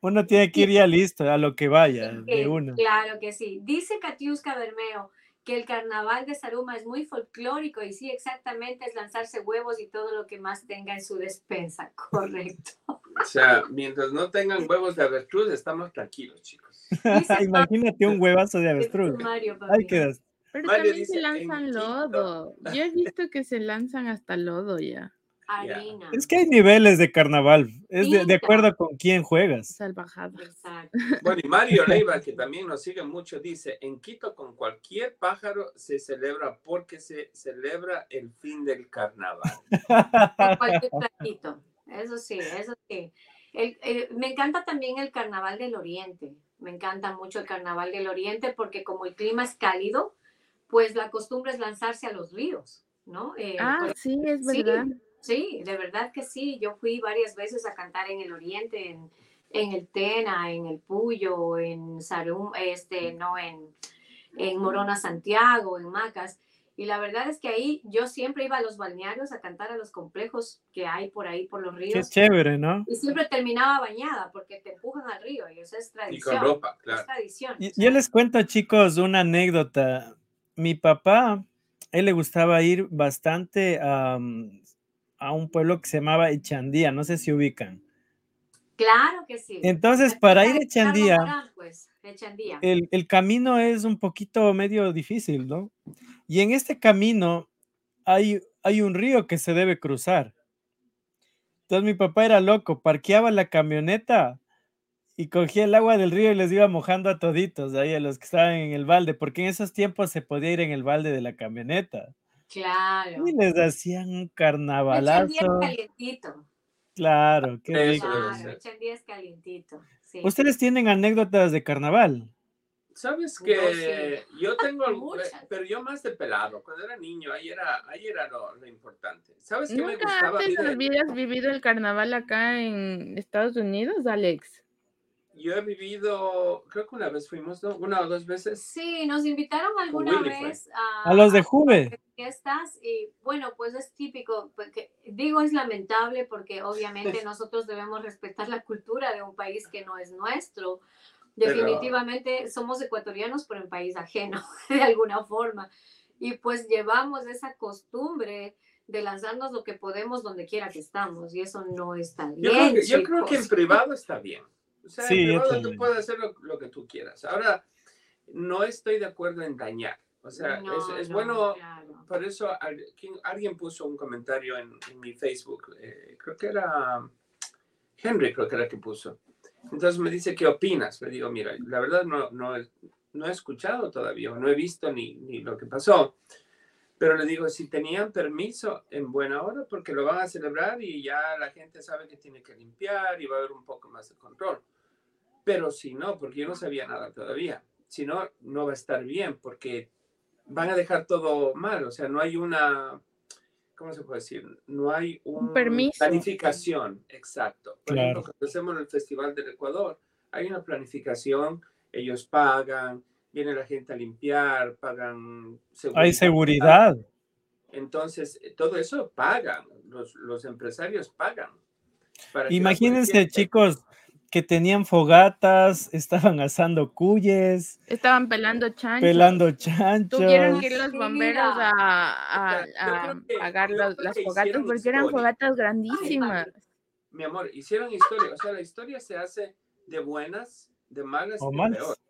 uno, tiene que ir ya listo a lo que vaya, de uno. Claro que sí. Dice Katiuska Bermeo que el carnaval de Saruma es muy folclórico y sí, exactamente, es lanzarse huevos y todo lo que más tenga en su despensa, *laughs* correcto. O sea, mientras no tengan huevos de avestruz, estamos tranquilos, chicos. *laughs* Imagínate un huevazo de avestruz. Mario, Ahí quedas. Pero también se lanzan lodo. Yo he visto que se lanzan hasta lodo ya. Harina. Es que hay niveles de carnaval. Es de, de acuerdo con quién juegas. Salvajado. Bueno, y Mario Leiva, que también nos sigue mucho, dice, en Quito con cualquier pájaro se celebra porque se celebra el fin del carnaval. Con cualquier platito. Eso sí, eso sí. El, el, me encanta también el carnaval del oriente. Me encanta mucho el carnaval del oriente porque como el clima es cálido, pues la costumbre es lanzarse a los ríos, ¿no? Eh, ah, sí, es verdad. Sí, sí, de verdad que sí. Yo fui varias veces a cantar en el Oriente, en, en el Tena, en el Puyo, en Sarum, este, no, en, en Morona Santiago, en Macas. Y la verdad es que ahí yo siempre iba a los balnearios a cantar a los complejos que hay por ahí, por los ríos. Qué chévere, ¿no? Y siempre terminaba bañada porque te empujan al río y eso es tradición. Y con ropa, claro. Es tradición. Y, yo les cuento, chicos, una anécdota mi papá, él le gustaba ir bastante a, a un pueblo que se llamaba Echandía, no sé si ubican. Claro que sí. Entonces, para ir a Echandía, pues, Echandía. El, el, camino es un poquito medio difícil, ¿no? Y en este camino hay, hay un río que se debe cruzar. Entonces mi papá era loco, parqueaba la camioneta y cogía el agua del río y les iba mojando a toditos, ahí a los que estaban en el balde, porque en esos tiempos se podía ir en el balde de la camioneta. Claro. Y les hacían un carnavalazo. calientito. Claro, qué rico. Claro, calientito. Sí. ¿Ustedes tienen anécdotas de carnaval? Sabes que no, sí. yo *laughs* tengo, pero yo más de pelado. Cuando era niño, ahí era, ahí era lo, lo importante. ¿Sabes qué me gustaba? antes habías vivido el carnaval acá en Estados Unidos, Alex? Yo he vivido, creo que una vez fuimos, ¿no? Una o dos veces. Sí, nos invitaron alguna vez a, a, los de Juve. Fiestas y bueno, pues es típico, porque digo es lamentable porque obviamente *laughs* nosotros debemos respetar la cultura de un país que no es nuestro. Definitivamente pero... somos ecuatorianos, pero en país ajeno, *laughs* de alguna forma. Y pues llevamos esa costumbre de lanzarnos lo que podemos donde quiera que estamos, y eso no está bien. Yo creo que, yo creo que en privado está bien. O sea, sí, en privado tú puedes hacer lo, lo, que tú quieras. Ahora, no estoy de acuerdo en dañar. O sea, no, es, es no, bueno, claro. por eso alguien, alguien, puso un comentario en, en mi Facebook, eh, creo que era Henry, creo que era que puso. Entonces me dice, ¿qué opinas? Le digo, mira, la verdad no, no, no he escuchado todavía, no he visto ni, ni lo que pasó. Pero le digo, si tenían permiso en buena hora, porque lo van a celebrar y ya la gente sabe que tiene que limpiar y va a haber un poco más de control. Pero si no, porque yo no sabía nada todavía, si no, no va a estar bien, porque van a dejar todo mal, o sea, no hay una, ¿cómo se puede decir? No hay un, permiso. Planificación, exacto. Por ejemplo, cuando hacemos el Festival del Ecuador, hay una planificación, ellos pagan, viene la gente a limpiar, pagan seguridad. Hay seguridad. Entonces, todo eso pagan, los, los empresarios pagan. Imagínense, chicos, que tenían fogatas, *laughs* estaban asando cuyes. Estaban pelando chanchos. Pelando chanchos. Tuvieron que ir los bomberos a, apagar las, fogatas porque eran fogatas grandísimas. Mi amor, hicieron historia. O sea, la historia se hace de buenas, de malas o malas.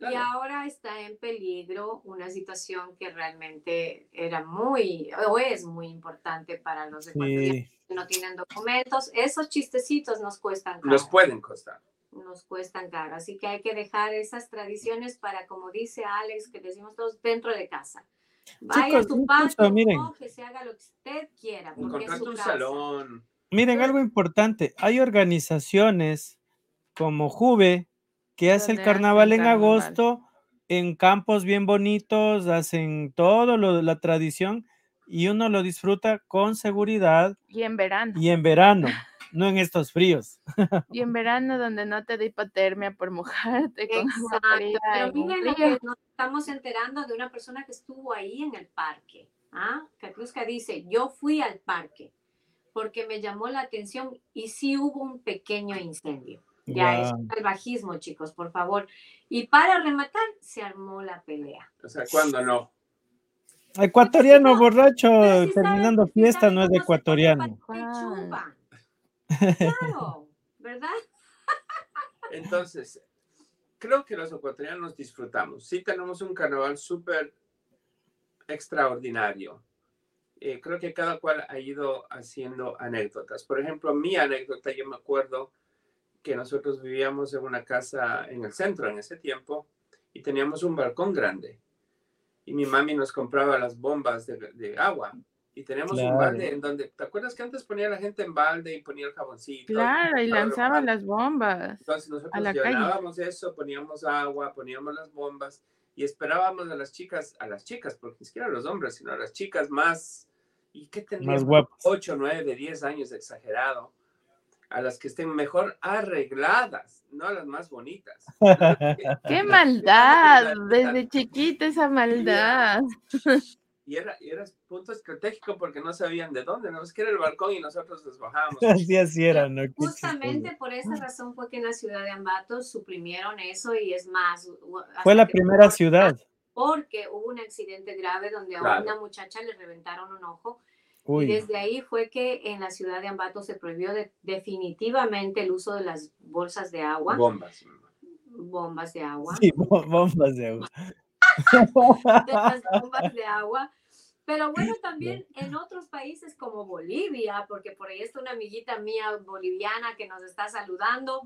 Y ahora está en peligro una situación que realmente era muy, o es muy importante para los ecuatorianos que no tienen documentos. Esos chistecitos nos cuestan caro. Nos pueden costar. Nos cuestan caro. Así que hay que dejar esas tradiciones para, como dice Alex, que decimos todos, dentro de casa. Vaya a tu patio, que se haga lo que usted quiera. Porque es un salón. Miren, algo importante. Hay organizaciones como Juve que hace el carnaval en agosto en campos bien bonitos, hacen todo lo, la tradición y uno lo disfruta con seguridad. Y en verano. Y en verano, *laughs* no en estos fríos. Y en verano donde no te da hipotermia por mojarte con Exacto. Pero miren que nos estamos enterando de una persona que estuvo ahí en el parque. ¿ah? Katrusca dice, yo fui al parque porque me llamó la atención y sí hubo un pequeño incendio. Ya es salvajismo, chicos, por favor. Y para rematar, se armó la pelea. O sea, ¿cuándo no? Ecuatoriano borracho terminando fiesta no es de ecuatoriano. Claro, ¿verdad? *laughs* Entonces, creo que los ecuatorianos disfrutamos. Sí tenemos un carnaval súper extraordinario. Eh, creo que cada cual ha ido haciendo anécdotas. Por ejemplo, mi anécdota, yo me acuerdo que nosotros vivíamos en una casa en el centro en ese tiempo y teníamos un balcón grande. Y mi mami nos compraba las bombas de, agua. Y teníamos un balde en donde, ¿te acuerdas que antes ponía la gente en balde y ponía el jaboncito? Claro, y lanzaban las bombas. Entonces nosotros llenábamos eso, poníamos agua, poníamos las bombas y esperábamos a las chicas, a las chicas, porque ni siquiera a los hombres, sino a las chicas más, ¿y qué tendrían? Más 8, 9, 10 años exagerado a las que estén mejor arregladas, no a las más bonitas. *laughs* *laughs* ¡Qué maldad! Desde chiquita esa maldad. Y era, y era punto estratégico porque no sabían de dónde, no es que era el balcón y nosotros nos bajábamos. *laughs* Así, así era, ¿no? Justamente por esa razón fue que en la ciudad de Ambato suprimieron eso y es más. Fue la primera ciudad. Porque hubo un accidente grave donde a una muchacha le reventaron un ojo y desde ahí fue que en la ciudad de Ambato se prohibió definitivamente el uso de las bolsas de agua. Bombas. Bombas de agua. Sí, bombas de agua. *laughs* de las bombas de agua pero bueno, *clears throat* también en otros países como Bolivia, porque por ahí está una amiguita mía boliviana que nos está saludando.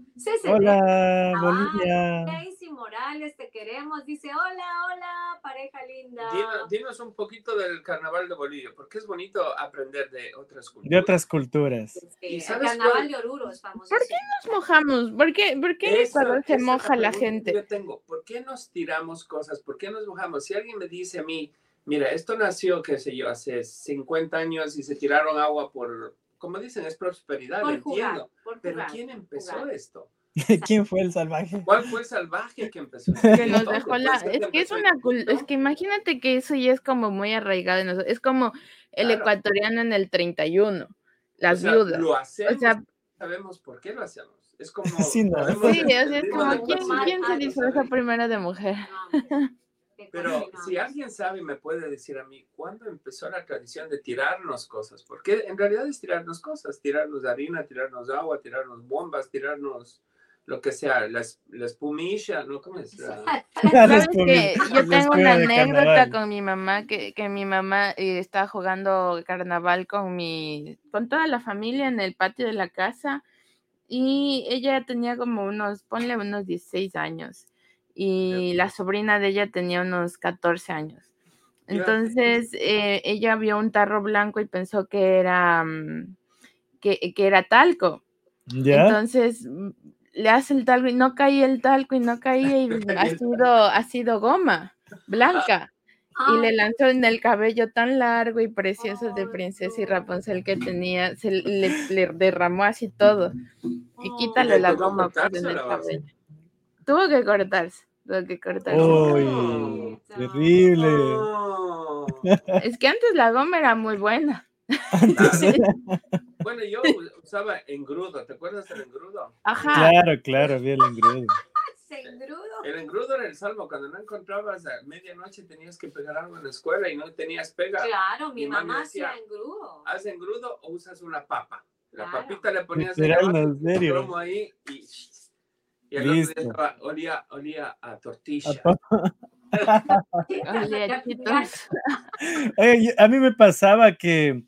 hola, Bolivia. Daisy Morales, te queremos. Dice, hola, hola, pareja linda. Dinos, un poquito del carnaval de Bolivia, porque es bonito aprender de otras culturas. De otras culturas. el carnaval de Oruro es famoso. ¿Por qué nos mojamos? ¿Por qué, por qué se moja la gente? Yo tengo, ¿por qué nos tiramos cosas? ¿Por qué nos mojamos? Si alguien me dice a mí, Mira, esto nació, qué sé yo, hace 50 años y se tiraron agua por, como dicen, es prosperidad, entiendo. Pero ¿quién empezó esto? *laughs* ¿Quién fue el salvaje? ¿Cuál fue el salvaje que empezó? Que nos dejó la... Es que es una... Es que imagínate que eso ya es como muy arraigado en nosotros. Es como el ecuatoriano en el 31, las viudas. Lo hacemos, o sea, sabemos por qué lo hacemos. Es como... *laughs* Sí, no. sí es como, ¿quién, ¿quién se disfraza primero de mujer? Pero si alguien sabe, me puede decir a mí, ¿cuándo empezó la tradición de tirarnos cosas? Porque en realidad es tirarnos cosas, tirarnos harina, tirarnos agua, tirarnos bombas, tirarnos lo que sea, la, la espumilla, ¿no? ¿Cómo es? *laughs* ¿Sabes que yo tengo una anécdota con mi mamá, que, que mi mamá eh, estaba jugando carnaval con mi, con toda la familia en el patio de la casa y ella tenía como unos, ponle unos 16 años y la sobrina de ella tenía unos 14 años. Entonces eh, ella vio un tarro blanco y pensó que era, mm, que, que, era talco. Entonces mm, le hace el talco y no caía el talco y no *laughs* caía y ha sido, ha sido goma blanca. y le lanzó en el cabello tan largo y precioso de princesa y Rapunzel que tenía, se le, derramó así todo. Y quítale la goma pues, en el cabello. Tuvo que cortarse, tuvo que cortarse. ¡Uy! terrible. *laughs* Es que antes la goma era muy buena. *laughs* bueno, yo usaba engrudo, ¿te acuerdas del engrudo? Ajá. Claro, claro, bien el engrudo. *laughs* El engrudo era el salvo. Cuando no encontrabas a medianoche tenías que pegar algo en la escuela y no tenías pega. Claro, mi, mamá hacía engrudo. ¿Haz engrudo o usas una papa? La papita le ponías el cromo ahí y, y el otro día olía, olía a tortilla. a *laughs* *laughs* mí me pasaba que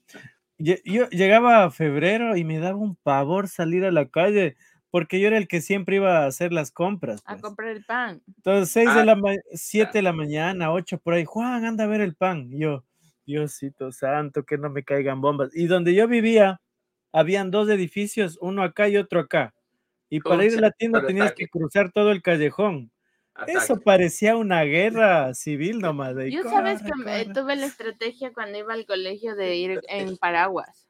yo llegaba a febrero y me daba un pavor salir a la calle porque yo era el que siempre iba a hacer las compras. A pues. comprar el pan. Entonces, 6 de ah, la 7 de la mañana, 8 por ahí, Juan, anda a ver el pan. Y yo, Diosito santo, que no me caigan bombas. Y donde yo vivía, habían dos edificios, uno acá y otro acá. Y para ir a la tienda tenías que cruzar todo el callejón. Eso parecía una guerra civil nomás. Yo sabes que tuve la estrategia cuando iba al colegio de ir en paraguas.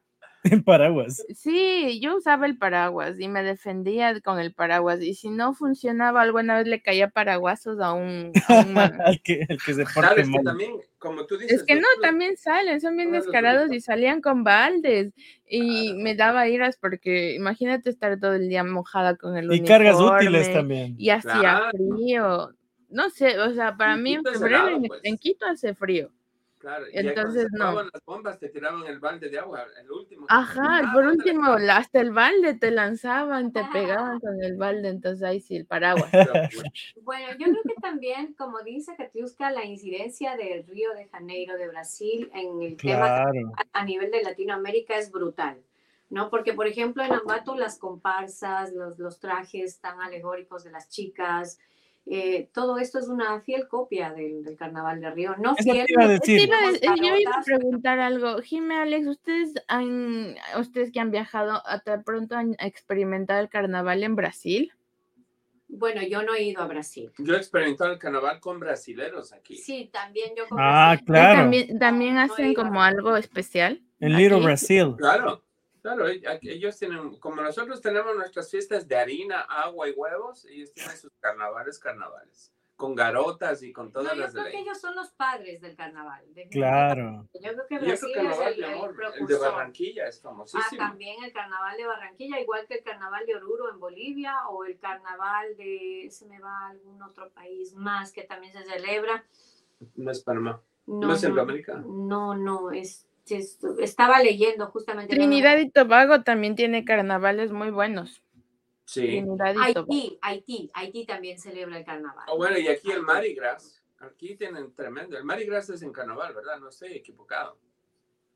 En paraguas. Sí, yo usaba el paraguas y me defendía con el paraguas. Y si no funcionaba, alguna vez le caía paraguasos a un. *laughs* al, que, se porte mal. también, como tú dices, es que no, también salen, son bien descarados y salían con baldes. Y me daba iras porque imagínate estar todo el día mojada con el. Y cargas útiles también. Y hacía frío. No sé, o sea, para mí en febrero en pues. Quito hace frío. Claro, entonces no. las bombas te tiraban el balde de agua, el último. Ajá, por último, hasta el balde te lanzaban, te pegaban con el balde, entonces ahí sí, el paraguas. *laughs* *laughs* bueno, yo creo que también, como dice Katiuska, la incidencia del Río de Janeiro de Brasil en el tema a nivel de Latinoamérica es brutal. ¿no? Porque, por ejemplo, en Ambato las comparsas, los, los trajes tan alegóricos de las chicas, eh, todo esto es una fiel copia del, Carnaval de Río. No fiel, iba a decir. yo iba a preguntar algo. Jimé, Alex, ¿ustedes, han, ustedes que han viajado, hasta pronto han experimentado el Carnaval en Brasil? Bueno, yo no he ido a Brasil. Yo he experimentado el carnaval con brasileros aquí. Sí, también yo con Ah, claro. ¿También, también hacen como algo especial? En Little Brasil. Claro. Claro, ellos tienen, como nosotros tenemos nuestras fiestas de harina, agua y huevos, ellos tienen sus carnavales, carnavales, con garotas y con todas las yo creo que ellos son los padres del carnaval. Claro. Yo creo que Brasil es el, el, de Barranquilla es famosísimo. Ah, también el carnaval de Barranquilla, igual que el carnaval de Oruro en Bolivia o el carnaval de, se me va algún otro país más que también se celebra. No es Panamá. No, es Centroamérica. No, no, es estaba leyendo justamente. Trinidad y Tobago también tiene carnavales muy buenos. Sí. Haití, Haití, Haití también celebra el carnaval. Oh, bueno, y aquí el Mardi Gras. Aquí tienen tremendo. El Mardi Gras es en carnaval, ¿verdad? No estoy equivocado.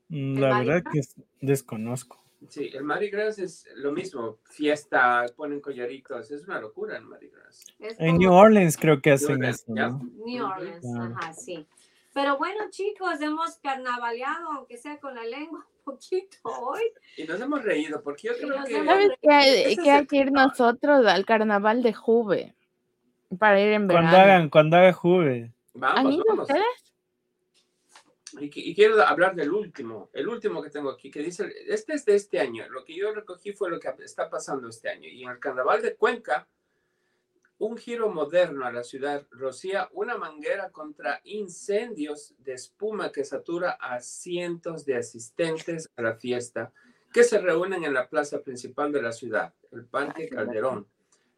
Mm, la verdad que desconozco. Sí, el Mardi Gras es lo mismo. Fiesta, ponen collaritos. Es una locura el Mardi Gras. En New Orleans creo que hacen eso. New Orleans, ajá, sí. Pero bueno, chicos, hemos carnavaleado, aunque sea con la lengua, un poquito hoy. Y nos hemos reído, porque yo creo que... ¿Sabes qué hay, que ir nosotros al carnaval de Juve? Para ir en verano. Cuando hagan, cuando haga Juve. Vamos, vamos. ustedes? Y, quiero hablar del último, el último que tengo aquí, que dice, este es de este año, lo que yo recogí fue lo que está pasando este año. Y en el carnaval de Cuenca, un giro moderno a la ciudad. Rocía una manguera contra incendios de espuma que satura a cientos de asistentes a la fiesta que se reúnen en la plaza principal de la ciudad, el Parque Calderón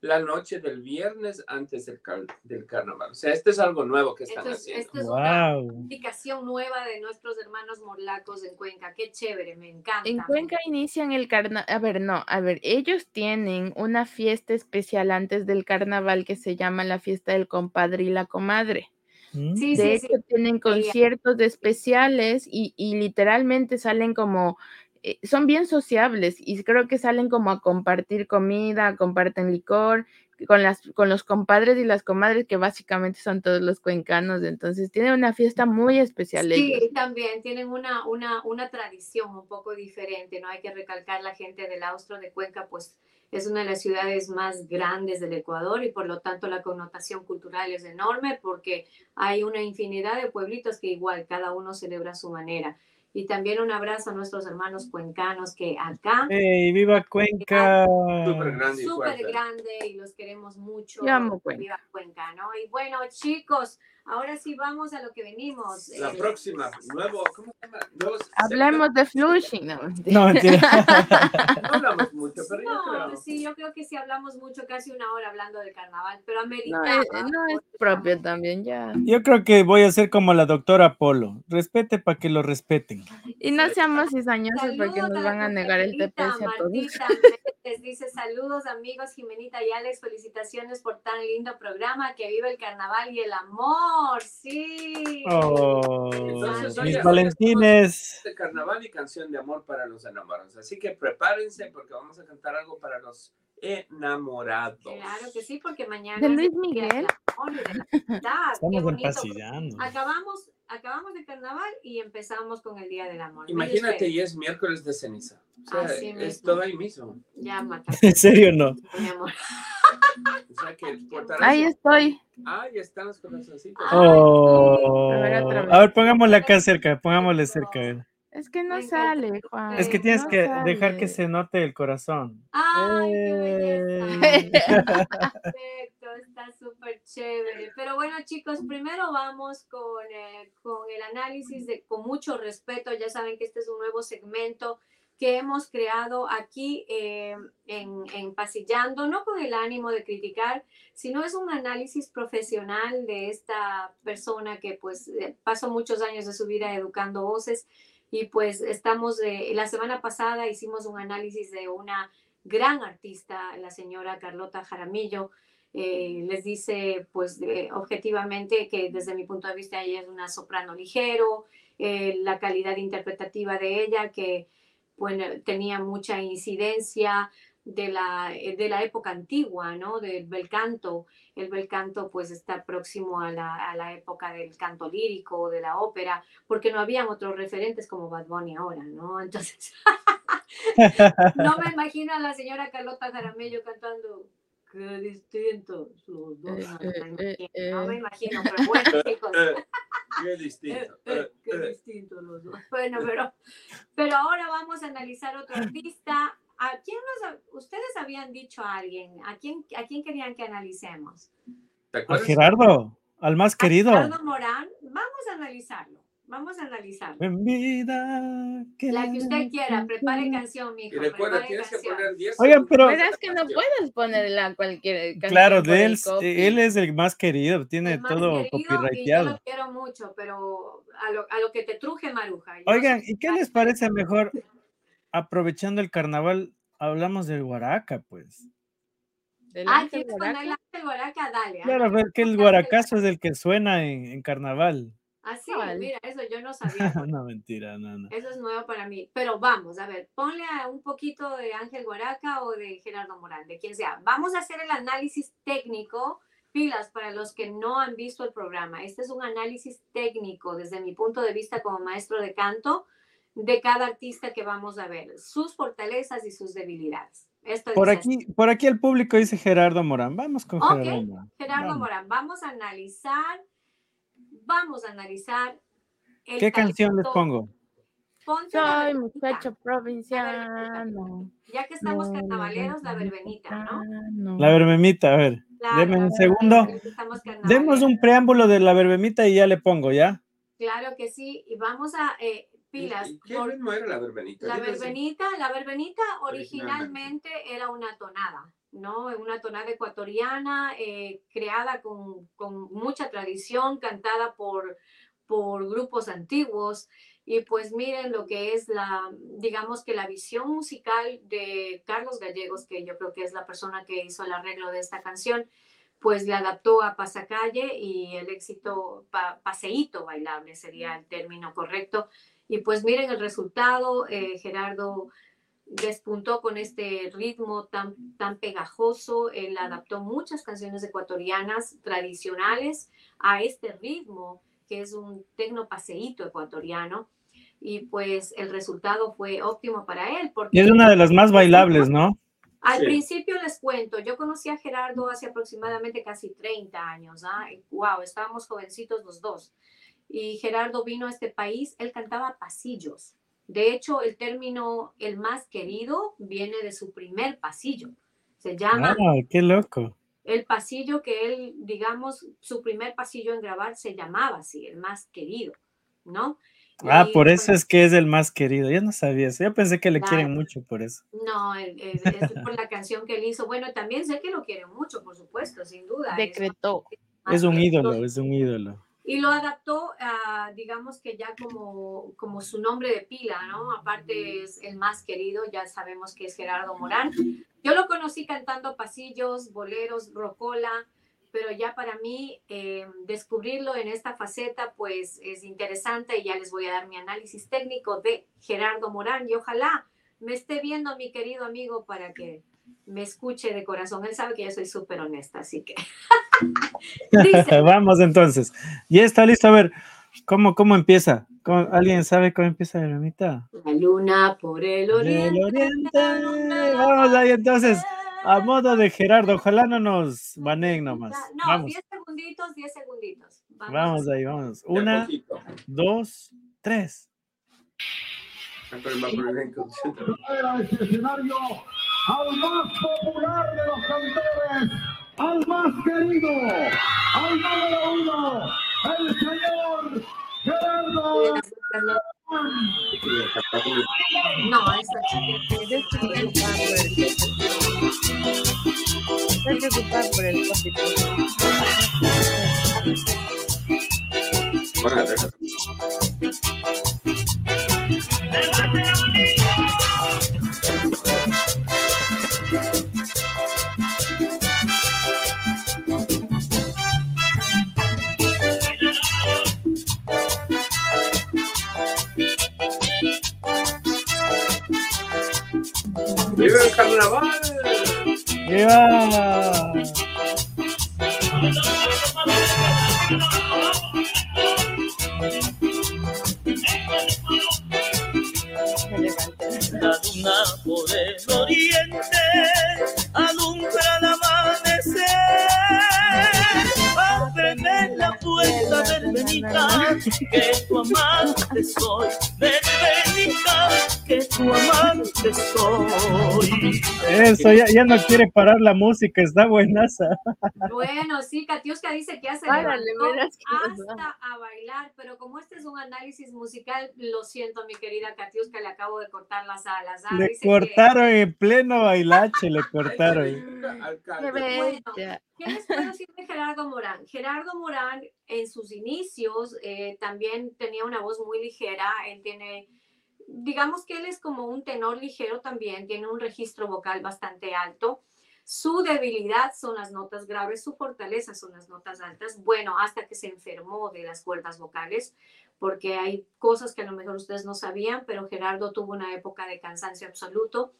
la noche del viernes antes del, del carnaval. O sea, esto es algo nuevo que están haciendo. Esto es una indicación nueva de nuestros hermanos morlacos en Cuenca. Qué chévere, me encanta. En Cuenca inician el carnaval. A ver, no, a ver, ellos tienen una fiesta especial antes del carnaval que se llama la fiesta del compadre y la comadre. Mm. Sí, de sí, hecho, tienen conciertos especiales y, y literalmente salen como eh, son bien sociables y creo que salen como a compartir comida, comparten licor con, las, con los compadres y las comadres que básicamente son todos los cuencanos, entonces tienen una fiesta muy especial. Sí, también tienen una, una, una tradición un poco diferente, ¿no? Hay que recalcar la gente del Austro de Cuenca, pues es una de las ciudades más grandes del Ecuador y por lo tanto la connotación cultural es enorme porque hay una infinidad de pueblitos que igual cada uno celebra a su manera. Y también un abrazo a nuestros hermanos cuencanos que acá. ¡Hey, viva Cuenca! Súper grande. Súper grande y los queremos mucho. amo Cuenca. Viva Cuenca, ¿no? Y bueno, chicos, Ahora sí vamos a lo que venimos. La eh, próxima, nuevo, ¿cómo se llama? Hablemos de flushing. No, no mentira. *laughs* no hablamos mucho, pero no, yo creo. Sí, yo creo que sí hablamos mucho, casi una hora hablando del carnaval, pero América. No, es, no es propio también, ya. Yo creo que voy a ser como la doctora Polo. Respete para que lo respeten. Y no seamos cizañosos porque nos van a negar el TPS a todos. Les *laughs* dice saludos amigos Jimenita y Alex, felicitaciones por tan lindo programa, que vive el carnaval y el amor, sí. Oh, mis Valentines. De carnaval y canción de amor para los enamorados, así que prepárense porque vamos a cantar algo para los enamorados. Claro que sí, porque mañana. De Luis Miguel. *laughs* Estamos empasillando. Acabamos acabamos de carnaval y empezamos con el Día del Amor. Imagínate, y es miércoles de ceniza. O sea, es todo ahí mismo. Ya mataste. *laughs* ¿En serio no? *laughs* Mi amor. O sea, que ahí estoy. Ahí están los corazoncitos. Oh. A, ver, a ver, pongámosle acá cerca, pongámosle cerca. Es que no sale, Juan. Es que tienes que dejar que se note el corazón. ¡Ay, qué belleza! *laughs* Perfecto, está súper chévere. Pero bueno, chicos, primero vamos con, eh, con el análisis de, con mucho respeto. Ya saben que este es un nuevo segmento que hemos creado aquí eh, en, en, Pasillando, no con el ánimo de criticar, sino es un análisis profesional de esta persona que pues eh, pasó muchos años de su vida educando voces y pues estamos, la semana pasada hicimos un análisis de una gran artista, la señora Carlota Jaramillo. Eh, les dice, pues, objetivamente que desde mi punto de vista ella es una soprano ligero, eh, la calidad interpretativa de ella, que tenía mucha incidencia de la, de la época antigua, ¿no? Del bel canto. El bel canto pues está próximo a la, a la época del canto lírico, de la ópera, porque no habían otros referentes como Bad Bunny ahora, ¿no? *laughs* Entonces, *laughs* no me imagino a la señora Carlota Jaramillo cantando qué distintos los dos. Eh, eh, eh, no, me imagino, pero bueno, chicos. qué distinto. qué distinto los dos. *laughs* Bueno, pero, pero ahora vamos a analizar otro artista ¿A quién ustedes habían dicho a alguien? ¿A quién, ¿A quién querían que analicemos? A Gerardo, al más querido. Gerardo Morán, vamos a analizarlo. Vamos a analizarlo. En vida. la que usted quiera, prepare canción, mijo. Y recuerda, tienes que poner 10 Oigan, pero. es que no puedes ponerla cualquier canción. Claro, de él, él es el más querido, tiene todo copyrighteado. Yo lo quiero mucho, pero a lo, a lo que te truje, Maruja. Oigan, ¿y qué les parece mejor aprovechando el carnaval, hablamos del Guaraca, pues. ah, ¿quieres poner el Guaraca? Dale. Claro, que el Guaracazo es el que suena en, carnaval. Ah, sí, mira, eso yo no sabía. *laughs* no, mentira, no, no. Eso es nuevo para mí. Pero vamos, a ver, ponle a un poquito de Ángel Guaraca o de Gerardo Morán, de quien sea. Vamos a hacer el análisis técnico, pilas para los que no han visto el programa. Este es un análisis técnico desde mi punto de vista como maestro de canto de cada artista que vamos a ver, sus fortalezas y sus debilidades. por aquí, por aquí el público dice Gerardo Morán. Vamos con Gerardo Morán. Gerardo Morán, vamos a analizar, vamos a analizar. ¿Qué canción les pongo? Soy muchacho provinciano. Ya que estamos carnavaleros, la verbenita, ¿no? La verbenita, a ver. Deme un segundo. Demos un preámbulo de la verbenita y ya le pongo, ¿ya? Claro que sí. Y vamos a, eh, pilas. ¿Qué ritmo era la verbenita? La verbenita, la verbenita originalmente era una tonada, ¿no? Una tonada ecuatoriana eh, creada con, con, mucha tradición, cantada por, por grupos antiguos. Y pues miren lo que es la, digamos que la visión musical de Carlos Gallegos, que yo creo que es la persona que hizo el arreglo de esta canción, pues le adaptó a Pasacalle y el éxito, paseíto bailable sería el término correcto, y pues miren el resultado, eh, Gerardo despuntó con este ritmo tan, tan pegajoso, él adaptó muchas canciones ecuatorianas tradicionales a este ritmo, que es un tecno paseíto ecuatoriano, y pues el resultado fue óptimo para él. Porque y es una de las más bailables, ¿no? Al principio les cuento, yo conocí a Gerardo hace aproximadamente casi 30 años. ¿ah? Wow, estábamos jovencitos los dos. Y Gerardo vino a este país, él cantaba pasillos. De hecho, el término el más querido viene de su primer pasillo. Se llama... Ah, qué loco. El pasillo que él, digamos, su primer pasillo en grabar se llamaba así, el más querido, ¿no? Ah, por eso pues es que es el más querido. Yo no sabía eso. Yo pensé que le quieren mucho por eso. No, es, por la canción que él hizo. Bueno, también sé que lo quieren mucho, por supuesto, sin duda. Decretó. Es un ídolo, es un ídolo. Y lo adaptó, digamos que ya como, como su nombre de pila, ¿no? Aparte es el más querido, ya sabemos que es Gerardo Morán. Yo lo conocí cantando pasillos, boleros, rocola, pero ya para mí eh, descubrirlo en esta faceta pues es interesante y ya les voy a dar mi análisis técnico de Gerardo Morán y ojalá me esté viendo mi querido amigo para que me escuche de corazón. Él sabe que yo soy súper honesta, así que... *laughs* Vamos entonces. Ya está listo. A ver, ¿cómo, cómo empieza? ¿Alguien sabe cómo empieza la mitad? La luna por el oriente. El oriente. Vamos ahí entonces. A modo de Gerardo, ojalá no nos banen nomás. No, 10 segunditos, 10 segunditos. Vamos. vamos ahí, vamos. Una, dos, tres. *laughs* al más popular de los cantores, al más querido, al número uno, el señor Gerardo. No, esa chica. Estoy preocupada por el ¡Viva el carnaval! ¡Viva! La luna por el oriente alumbra el amanecer. Ábreme la puerta, Verbenita, que tu amante soy. Verbenita, que tu amante soy. Eso, ya, ya, no quiere parar la música, está buenaza. Bueno, sí, Katiuska dice que hace hasta a bailar, pero como este es un análisis musical, lo siento, mi querida Katiuska, le acabo de cortar las alas. ¿ah? Le cortaron en pleno bailache, le *laughs* cortaron. ¿Qué les puedo decir de Gerardo Morán? Gerardo Morán, en sus inicios, eh, también tenía una voz muy ligera, él tiene digamos que él es como un tenor ligero también, tiene un registro vocal bastante alto. Su debilidad son las notas graves, su fortaleza son las notas altas. Bueno, hasta que se enfermó de las cuerdas vocales, porque hay cosas que a lo mejor ustedes no sabían, pero Gerardo tuvo una época de cansancio absoluto.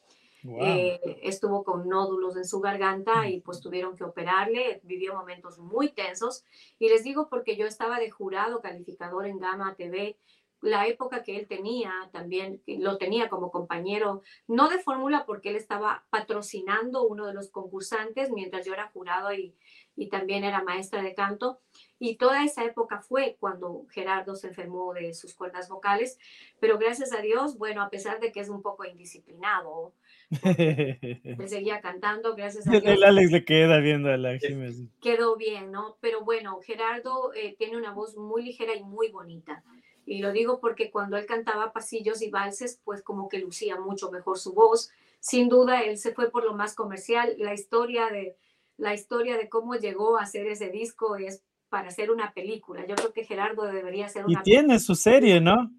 Eh, estuvo con nódulos en su garganta y pues tuvieron que operarle, vivió momentos muy tensos. Y les digo porque yo estaba de jurado calificador en Gama TV la época que él tenía, también lo tenía como compañero, no de fórmula porque él estaba patrocinando uno de los concursantes mientras yo era jurado y, y también era maestra de canto. Y toda esa época fue cuando Gerardo se enfermó de sus cuerdas vocales, pero gracias a Dios, bueno, a pesar de que es un poco indisciplinado, *laughs* él seguía cantando, gracias a Dios. El Alex le queda viendo a la Jiménez. Quedó bien, ¿no? Pero bueno, Gerardo eh, tiene una voz muy ligera y muy bonita. Y lo digo porque cuando él cantaba pasillos y valses, pues como que lucía mucho mejor su voz. Sin duda, él se fue por lo más comercial. La historia de, la historia de cómo llegó a hacer ese disco es para hacer una película. Yo creo que Gerardo debería hacer una Y tiene su serie, ¿no?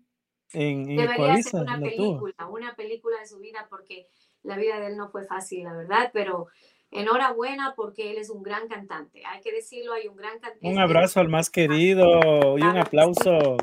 En, debería ser una película, una película de su vida porque la vida de él no fue fácil, la verdad, pero enhorabuena porque él es un gran cantante. Hay que decirlo, hay un gran cantante. Un abrazo al más querido y un aplauso.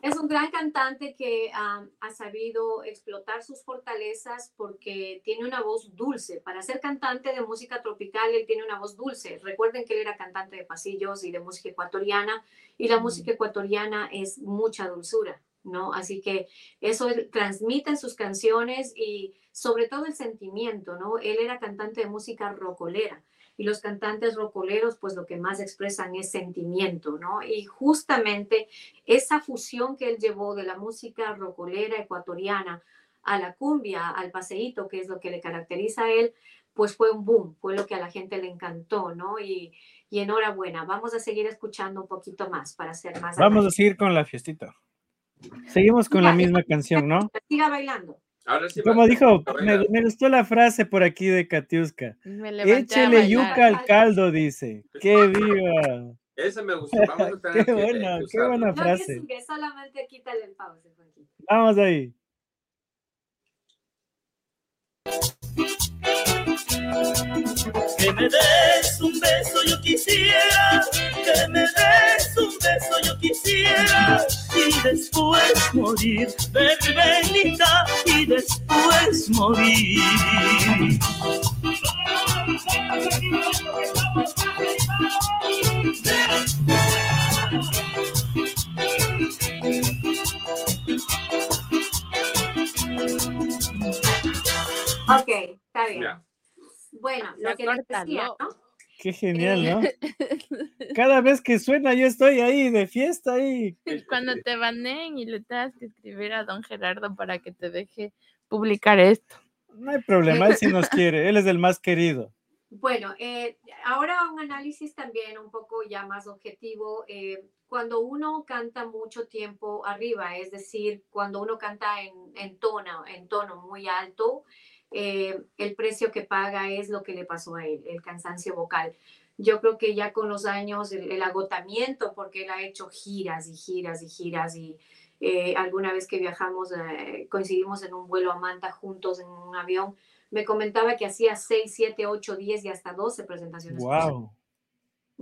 Es un gran cantante que ha sabido explotar sus fortalezas porque tiene una voz dulce. Para ser cantante de música tropical, él tiene una voz dulce. Recuerden que él era cantante de pasillos y de música ecuatoriana, y la música ecuatoriana es mucha dulzura, ¿no? Así que eso transmite en sus canciones y sobre todo el sentimiento, ¿no? Él era cantante de música rocolera y los cantantes rocoleros pues lo que más expresan es sentimiento, ¿no? Y justamente esa fusión que él llevó de la música rocolera ecuatoriana a la cumbia, al paseíto, que es lo que le caracteriza a él, pues fue un boom, fue lo que a la gente le encantó, ¿no? Y, y enhorabuena, vamos a seguir escuchando un poquito más para hacer más. Vamos a seguir con la fiestita. Seguimos con la misma canción, ¿no? Siga bailando. Como dijo, me, gustó la frase por aquí de Katiuska. Échele yuca al caldo, dice. ¡Qué viva! Esa me gustó. Vamos a *laughs* qué buena, qué buena frase. que solamente quítale el pause, Vamos ahí. Que me des un beso yo quisiera, que me des un beso yo quisiera y después morir, benita y después morir. Ok, está bien. Bueno, lo que decía, ¿no? Qué genial, ¿no? *laughs* Cada vez que suena yo estoy ahí de fiesta ahí. Cuando te baneen y le tengas que escribir a don Gerardo para que te deje publicar esto. No hay problema, él sí nos *laughs* quiere, él es el más querido. Bueno, eh, ahora un análisis también un poco ya más objetivo. Eh, cuando uno canta mucho tiempo arriba, es decir, cuando uno canta en, en tono, en tono muy alto, eh, el precio que paga es lo que le pasó a él, el cansancio vocal. Yo creo que ya con los años, el, agotamiento, porque él ha hecho giras y giras y giras y eh, alguna vez que viajamos, eh, coincidimos en un vuelo a Manta juntos en un avión, me comentaba que hacía 6, 7, 8, 10 y hasta 12 presentaciones. ¡Wow!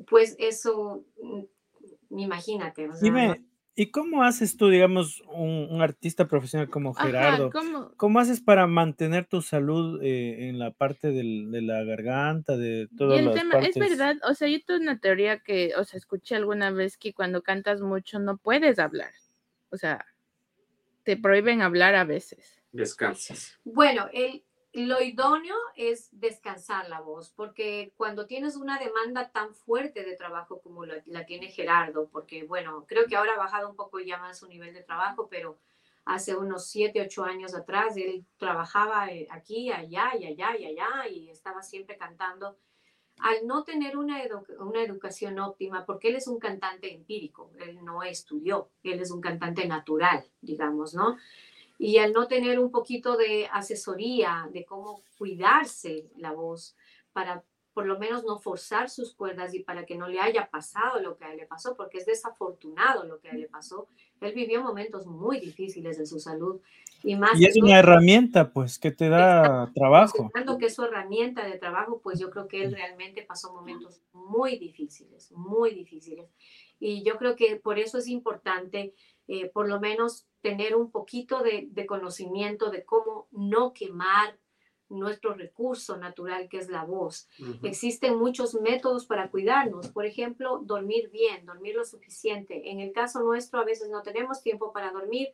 Pues eso, mm, imagínate. Dime, ¿Y cómo haces tú, digamos, un, artista profesional como Gerardo? ¿cómo? haces para mantener tu salud eh, en la parte de la garganta, de todo el tema, Es verdad, o sea, yo tengo una teoría que, o sea, escuché alguna vez que cuando cantas mucho no puedes hablar. O sea, te prohíben hablar a veces. Descansas. Bueno, el, lo idóneo es descansar la voz, porque cuando tienes una demanda tan fuerte de trabajo como la, tiene Gerardo, porque bueno, creo que ahora ha bajado un poco ya más su nivel de trabajo, pero hace unos 7, 8 años atrás él trabajaba eh, aquí, allá y allá y allá y estaba siempre cantando. Al no tener una, una educación óptima, porque él es un cantante empírico, él no estudió, él es un cantante natural, digamos, ¿no? Y al no tener un poquito de asesoría de cómo cuidarse la voz para por lo menos no forzar sus cuerdas y para que no le haya pasado lo que a él le pasó, porque es desafortunado lo que a él le pasó. Él vivió momentos muy difíciles de su salud. Y, más y es una herramienta, pues, que te da trabajo. que es su herramienta de trabajo, pues yo creo que él realmente pasó momentos muy difíciles, muy difíciles. Y yo creo que por eso es importante, eh, por lo menos, tener un poquito de, conocimiento de cómo no quemar nuestro recurso natural que es la voz. Existen muchos métodos para cuidarnos, por ejemplo, dormir bien, dormir lo suficiente. En el caso nuestro a veces no tenemos tiempo para dormir,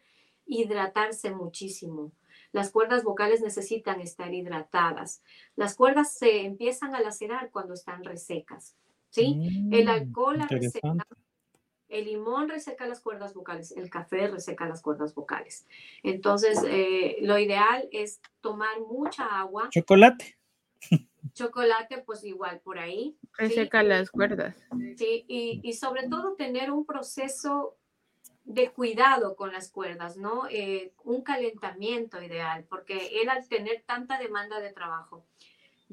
hidratarse muchísimo. Las cuerdas vocales necesitan estar hidratadas. Las cuerdas se empiezan a lacerar cuando están resecas. ¿sí? el mm, alcohol la reseca el limón reseca las cuerdas vocales, el café reseca las cuerdas vocales. Entonces, eh, lo ideal es tomar mucha agua. Chocolate. Chocolate, pues igual por ahí. Reseca las cuerdas. Sí, y, sobre todo tener un proceso de cuidado con las cuerdas, ¿no? Eh, un calentamiento ideal, porque él al tener tanta demanda de trabajo,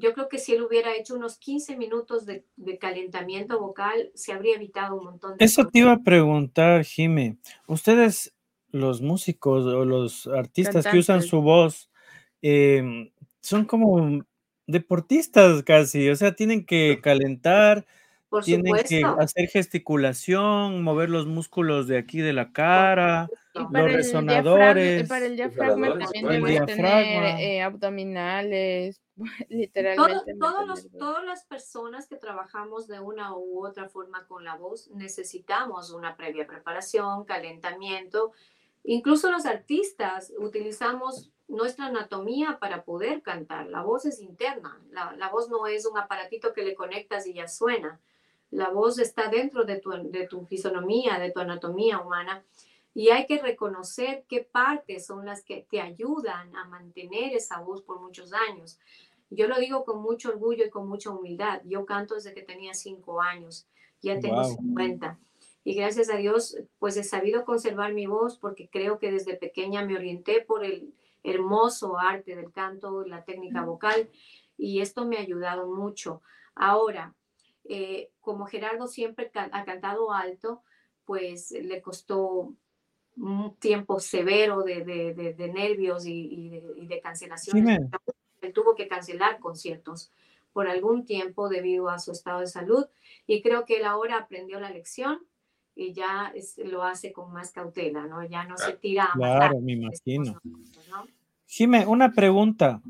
yo creo que si él hubiera hecho unos 15 minutos de, calentamiento vocal, se habría evitado un montón de Eso te iba a preguntar, Jime. Ustedes, los músicos o los artistas que usan su voz, em, son como deportistas casi, o sea, tienen que calentar, tienen que hacer gesticulación, mover los músculos de aquí de la cara, los resonadores. para el diafragma también deben tener eh, abdominales, *laughs* literalmente. todos los, todas las personas que trabajamos de una u otra forma con la voz necesitamos una previa preparación, calentamiento, Incluso los artistas utilizamos nuestra anatomía para poder cantar. La voz es interna, la, la, voz no es un aparatito que le conectas y ya suena. La voz está dentro de tu, de tu fisonomía, de tu anatomía humana. Y hay que reconocer qué partes son las que te ayudan a mantener esa voz por muchos años. Yo lo digo con mucho orgullo y con mucha humildad. Yo canto desde que tenía cinco años, ya tengo 50. Y gracias a Dios, pues he sabido conservar mi voz porque creo que desde pequeña me orienté por el hermoso arte del canto, la técnica vocal, y esto me ha ayudado mucho. Ahora, eh, como Gerardo siempre ha cantado alto, pues le costó un tiempo severo de, de, nervios y, de, de, cancelaciones. Él tuvo que cancelar conciertos por algún tiempo debido a su estado de salud y creo que él ahora aprendió la lección y ya lo hace con más cautela, ¿no? Ya no se tira. Claro, me imagino. Jime, una pregunta.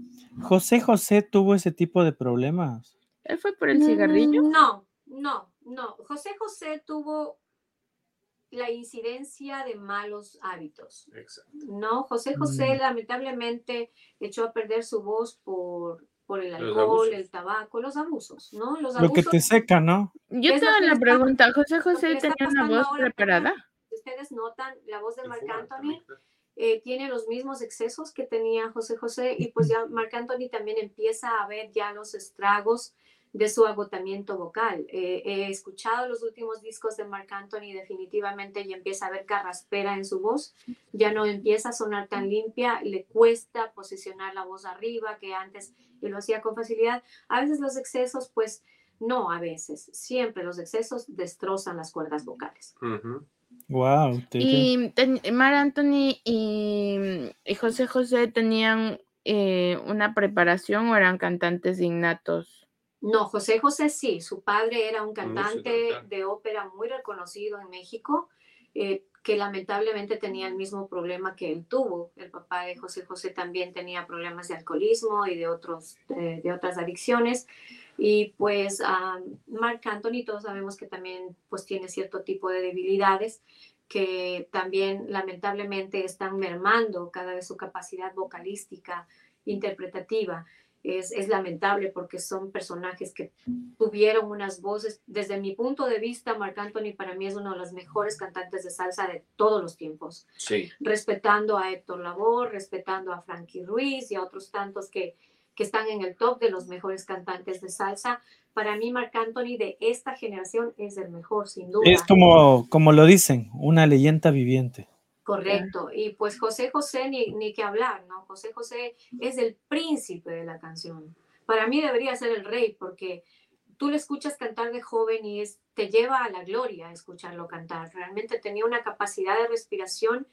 ¿José José tuvo ese tipo de problemas? ¿Él fue por el cigarrillo? Mm, no, no, no. José José tuvo la incidencia de malos hábitos. Exacto. No, José José mm. lamentablemente echó a perder su voz por, por el alcohol, el tabaco, los abusos, ¿no? Los abusos, Lo que te seca, ¿no? Yo tengo una pregunta, ¿José José tenía una voz preparada? Ustedes notan la voz de Marc Anthony. Eh, tiene los mismos excesos que tenía José José y pues ya *laughs* Marc Anthony también empieza a ver ya los estragos de su agotamiento vocal. Eh, he escuchado los últimos discos de Marc Anthony definitivamente y empieza a ver carraspera en su voz, ya no empieza a sonar tan limpia, le cuesta posicionar la voz arriba que antes lo hacía con facilidad. A veces los excesos, pues no, a veces, siempre los excesos destrozan las cuerdas vocales. Wow. Y Mar Anthony y, José José tenían eh, una preparación o eran cantantes innatos. No, José José sí, su padre era un cantante de ópera muy reconocido en México, eh, que lamentablemente tenía el mismo problema que él tuvo. El papá de José José también tenía problemas de alcoholismo y de, otros, de otras adicciones. Y pues Mark Anthony, todos sabemos que también pues tiene cierto tipo de debilidades que también lamentablemente están mermando cada vez su capacidad vocalística, interpretativa es, lamentable porque son personajes que tuvieron unas voces, desde mi punto de vista, Marc Anthony para mí es uno de los mejores cantantes de salsa de todos los tiempos. Sí. Respetando a Héctor Lavoe, respetando a Frankie Ruiz y a otros tantos que, que están en el top de los mejores cantantes de salsa. Para mí, Marc Anthony de esta generación es el mejor, sin duda. Es como, como lo dicen, una leyenda viviente. Correcto. Y pues José José, ni, ni que hablar, ¿no? José José es el príncipe de la canción. Para mí debería ser el rey, porque tú le escuchas cantar de joven y es, te lleva a la gloria escucharlo cantar. Realmente tenía una capacidad de respiración.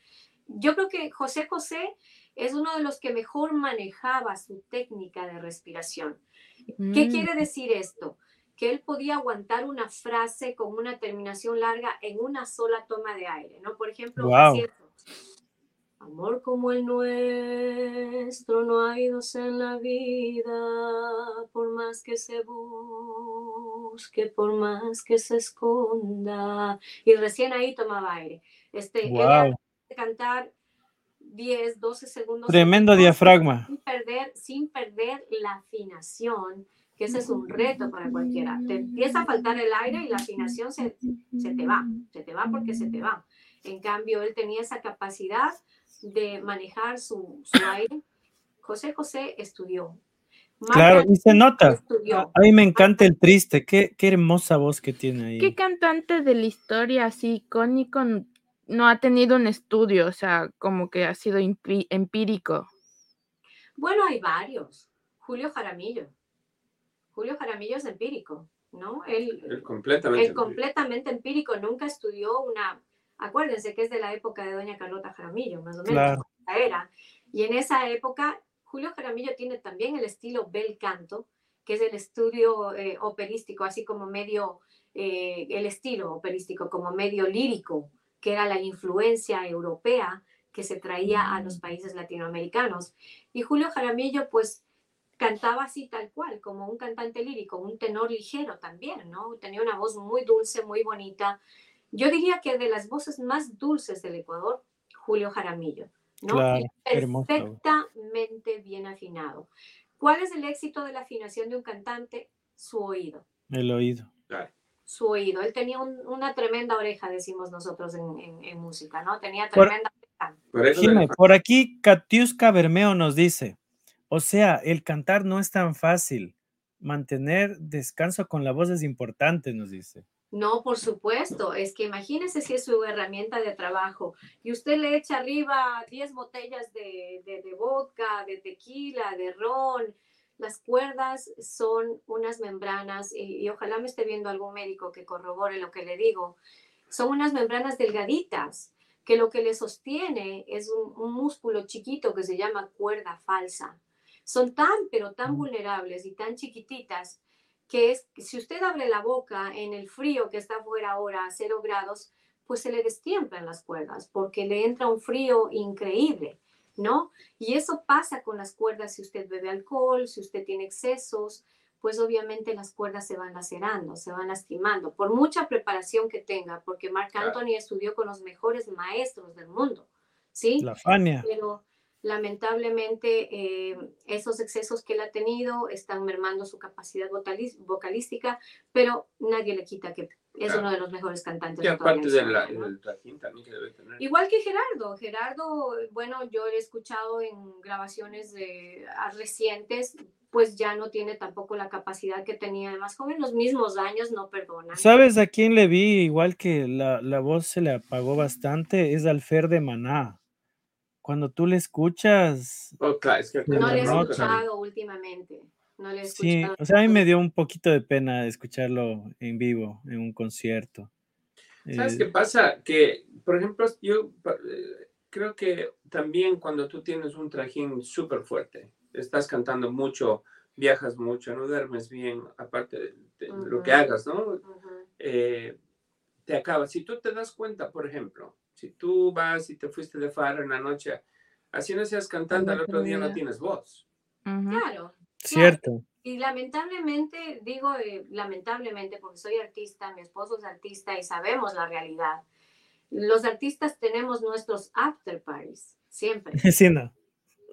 Yo creo que José José es uno de los que mejor manejaba su técnica de respiración. ¿Qué mm. quiere decir esto? que él podía aguantar una frase con una terminación larga en una sola toma de aire, ¿no? Por ejemplo, amor como el nuestro no ha ido en la vida, por más que se busque, por más que se esconda. Y recién ahí tomaba aire. Este, wow. cantar 10, 12 segundos. Tremendo diafragma. Sin perder, sin perder la afinación que ese es un reto para cualquiera. Te empieza a faltar el aire y la afinación se, se te va, se te va porque se te va. En cambio, él tenía esa capacidad de manejar su, su aire. José José estudió. claro, y se nota. A mí me encanta el triste. Qué, qué hermosa voz que tiene ahí. ¿Qué cantante de la historia así icónico no ha tenido un estudio? O sea, como que ha sido empírico. Bueno, hay varios. Julio Jaramillo. Julio Jaramillo es empírico, ¿no? Él, completamente, completamente empírico, nunca estudió una, acuérdense que es de la época de doña Carlota Jaramillo, más o menos, era. Y en esa época, Julio Jaramillo tiene también el estilo bel canto, que es el estudio eh, operístico, así como medio, eh, el estilo operístico, como medio lírico, que era la influencia europea que se traía a los mm. países latinoamericanos. Y Julio Jaramillo, pues, cantaba así tal cual, como un cantante lírico, un tenor ligero también, ¿no? Tenía una voz muy dulce, muy bonita. Yo diría que de las voces más dulces del Ecuador, Julio Jaramillo, ¿no? perfectamente bien afinado. ¿Cuál es el éxito de la afinación de un cantante? Su oído. El oído. Su oído. Él tenía una tremenda oreja, decimos nosotros en, música, ¿no? Tenía tremenda oreja. por aquí Katiuska Bermeo nos dice, o sea, el cantar no es tan fácil. Mantener descanso con la voz es importante, nos dice. No, por supuesto. Es que imagínese si es su herramienta de trabajo y usted le echa arriba 10 botellas de, de, vodka, de tequila, de ron. Las cuerdas son unas membranas y, ojalá me esté viendo algún médico que corrobore lo que le digo. Son unas membranas delgaditas que lo que le sostiene es un músculo chiquito que se llama cuerda falsa. Son tan, pero tan vulnerables y tan chiquititas que es, si usted abre la boca en el frío que está afuera ahora a cero grados, pues se le destiemplan las cuerdas porque le entra un frío increíble, ¿no? Y eso pasa con las cuerdas si usted bebe alcohol, si usted tiene excesos, pues obviamente las cuerdas se van lacerando, se van lastimando, por mucha preparación que tenga, porque Marc Anthony estudió con los mejores maestros del mundo, ¿sí? La Fania. Pero lamentablemente eh, esos excesos que él ha tenido están mermando su capacidad vocalística, pero nadie le quita que es uno de los mejores cantantes. Y aparte del trajín también que debe tener. Igual que Gerardo. Gerardo, bueno, yo he escuchado en grabaciones de, recientes, pues ya no tiene tampoco la capacidad que tenía de más joven. Los mismos años no perdonan. ¿Sabes a quién le vi? Igual que la, la voz se le apagó bastante, es Alfer de Maná cuando tú le escuchas. Oh, no le he escuchado últimamente. No le he sí, o sea, a mí me dio un poquito de pena escucharlo en vivo, en un concierto. ¿Sabes qué pasa? Que, por ejemplo, yo eh, creo que también cuando tú tienes un trajín súper fuerte, estás cantando mucho, viajas mucho, no duermes bien, aparte de, lo que hagas, ¿no? Eh, te acaba. Si tú te das cuenta, por ejemplo, si tú vas y te fuiste de farra en la noche, así no seas cantante, al otro día no tienes voz. Claro. Cierto. Y lamentablemente, digo eh, lamentablemente porque soy artista, mi esposo es artista y sabemos la realidad. Los artistas tenemos nuestros after parties, siempre. *laughs* Sí, no.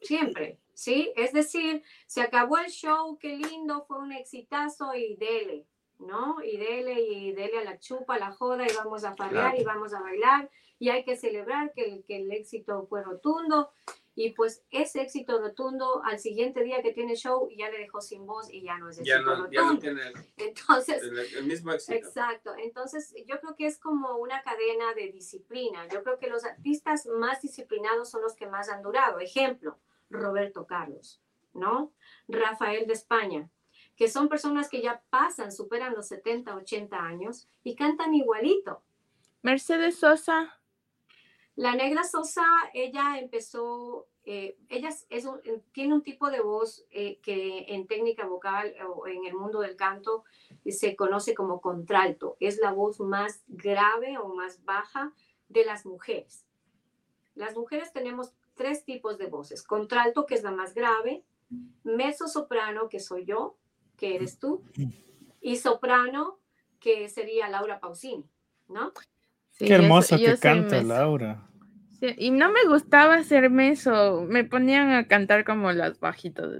Siempre, ¿sí? Es decir, se acabó el show, qué lindo, fue un exitazo y dele, ¿no? Y dele y dele a la chupa, a la joda y vamos a farrear y vamos a bailar y hay que celebrar que el, que el éxito fue rotundo y pues ese éxito rotundo al siguiente día que tiene show ya le dejó sin voz y ya no es éxito rotundo. Ya no tiene *laughs* entonces, el, mismo éxito. Exacto, entonces yo creo que es como una cadena de disciplina. Yo creo que los artistas más disciplinados son los que más han durado. Ejemplo, Roberto Carlos, ¿no? Rafael de España, que son personas que ya pasan, superan los 70, 80 años y cantan igualito. Mercedes Sosa. La negra Sosa, ella empezó, eh, ella es tiene un tipo de voz eh, que en técnica vocal o en el mundo del canto se conoce como contralto. Es la voz más grave o más baja de las mujeres. Las mujeres tenemos tres tipos de voces. Contralto, que es la más grave, mezzo soprano, que soy yo, que eres tú, y soprano, que sería Laura Pausini, ¿no? Qué hermosa que canta Laura. y no me gustaba hacerme eso, me ponían a cantar como las bajitas.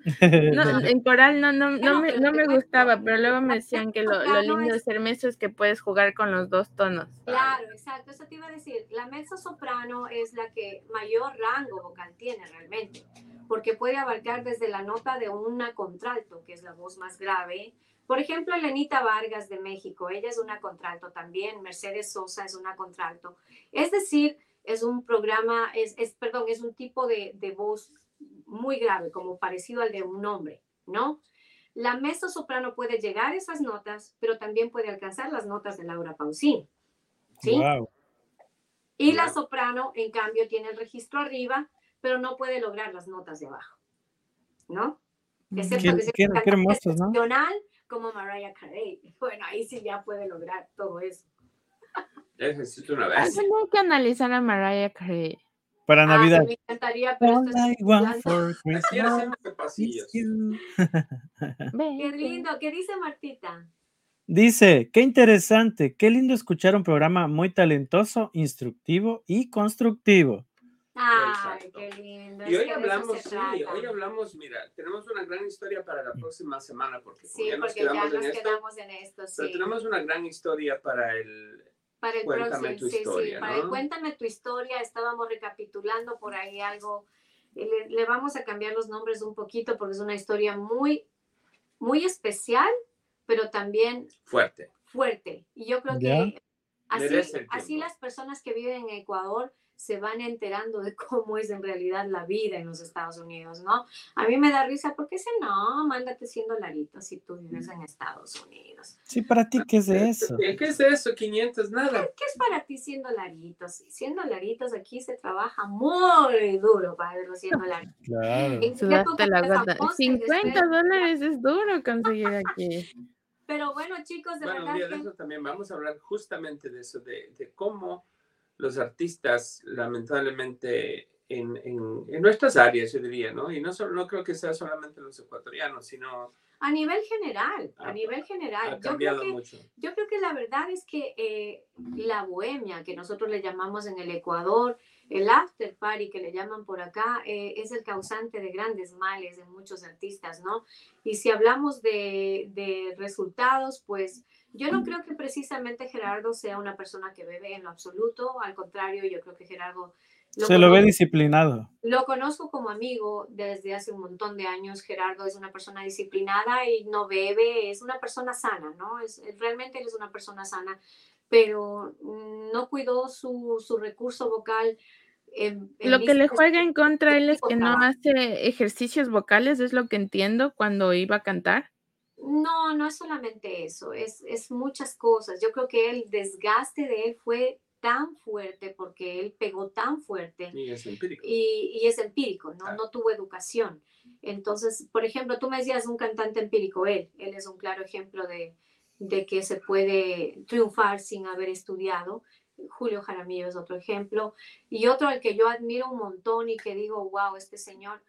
*laughs* en coral no, no, no, me, no me gustaba, pero luego me decían que lo, lo lindo de ser mezzo es que puedes jugar con los dos tonos. Claro, exacto, eso te iba a decir. La mezzo soprano es la que mayor rango vocal tiene realmente, porque puede abarcar desde la nota de una contralto, que es la voz más grave, por ejemplo, Elenita Vargas de México, ella es una contralto también, Mercedes Sosa es una contralto. Es decir, es un programa, es, perdón, es un tipo de, voz muy grave, como parecido al de un hombre, ¿no? La mezzo soprano puede llegar a esas notas, pero también puede alcanzar las notas de Laura Pausini. ¿sí? Y la soprano, en cambio, tiene el registro arriba, pero no puede lograr las notas de abajo, ¿no? Excepto que sea excepcional, como Mariah Carey. *laughs* Bueno, ahí sí ya puede lograr todo eso. Necesito una vez. Tengo que analizar a Mariah Carey. Para ah, Navidad. me encantaría, pero *laughs* Qué lindo. ¿Qué dice Martita? Dice, qué interesante, qué lindo escuchar un programa muy talentoso, instructivo y constructivo. Ay, qué lindo. Y hoy hablamos, sí, hoy hablamos, mira, tenemos una gran historia para la próxima semana, porque sí, ya nos, quedamos, ya nos en quedamos, en esto, sí. Pero tenemos una gran historia para el, para el Cuéntame tu historia, sí, para el Cuéntame tu historia, estábamos recapitulando por ahí algo, le, le, vamos a cambiar los nombres un poquito porque es una historia muy, muy especial, pero también fuerte. Fuerte. Y yo creo que así, así las personas que viven en Ecuador se van enterando de *laughs* cómo es en realidad la vida en los Estados Unidos, ¿no? A mí me da risa porque si no, mándate siendo larito si tú vives en Estados Unidos. Sí, para ti, ¿qué es eso? ¿Qué es eso? 500, nada. ¿Qué, es para ti siendo laritos? Siendo laritos aquí se trabaja muy duro para verlo siendo *laughs* laritos. Claro. 50 dólares es duro conseguir *laughs* aquí. Pero bueno, chicos, de bueno, verdad. Un día de eso también vamos a hablar justamente de eso, de, de cómo los artistas, lamentablemente, en, en, nuestras áreas, yo diría, ¿no? Y no, solo, no creo que sea solamente los ecuatorianos, sino... A nivel general, a, nivel general. Ha cambiado yo, creo que, mucho. yo creo que la verdad es que eh, la bohemia, que nosotros le llamamos en el Ecuador, el after party que le llaman por acá, eh, es el causante de grandes males en muchos artistas, ¿no? Y si hablamos de, de resultados, pues yo no creo que precisamente Gerardo sea una persona que bebe en lo absoluto, al contrario, yo creo que Gerardo... Lo Se lo ve disciplinado. Lo conozco como amigo desde hace un montón de años. Gerardo es una persona disciplinada y no bebe, es una persona sana, ¿no? Es, realmente él es una persona sana, pero no cuidó su, su recurso vocal. En, en lo que le juega en contra él es que no hace ejercicios vocales, es lo que entiendo cuando iba a cantar. No, no es solamente eso, es, es muchas cosas. Yo creo que el desgaste de él fue tan fuerte porque él pegó tan fuerte. Y es empírico. Y, y es empírico, ¿no? no tuvo educación. Entonces, por ejemplo, tú me decías un cantante empírico, él, él es un claro ejemplo de, de que se puede triunfar sin haber estudiado. Julio Jaramillo es otro ejemplo. Y otro al que yo admiro un montón y que digo, wow, este señor,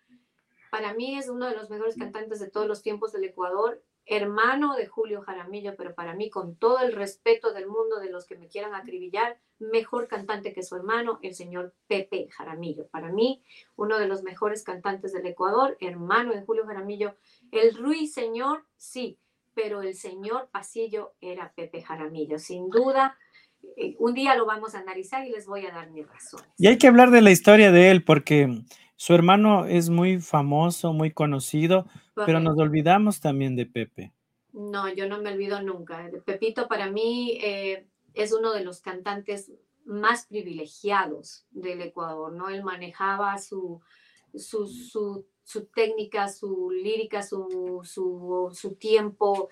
para mí es uno de los mejores cantantes de todos los tiempos del Ecuador hermano de Julio Jaramillo, pero para mí, con todo el respeto del mundo de los que me quieran acribillar, mejor cantante que su hermano, el señor Pepe Jaramillo. Para mí, uno de los mejores cantantes del Ecuador, hermano de Julio Jaramillo. El ruiseñor, sí, pero el señor Pasillo era Pepe Jaramillo, sin duda. Eh, un día lo vamos a analizar y les voy a dar mis razones. Y hay que hablar de la historia de él, porque su hermano es muy famoso, muy conocido, pero nos olvidamos también de Pepe. No, yo no me olvido nunca. Pepito para mí eh, es uno de los cantantes más privilegiados del Ecuador, ¿no? Él manejaba su, su, su, su técnica, su lírica, su, su, su tiempo,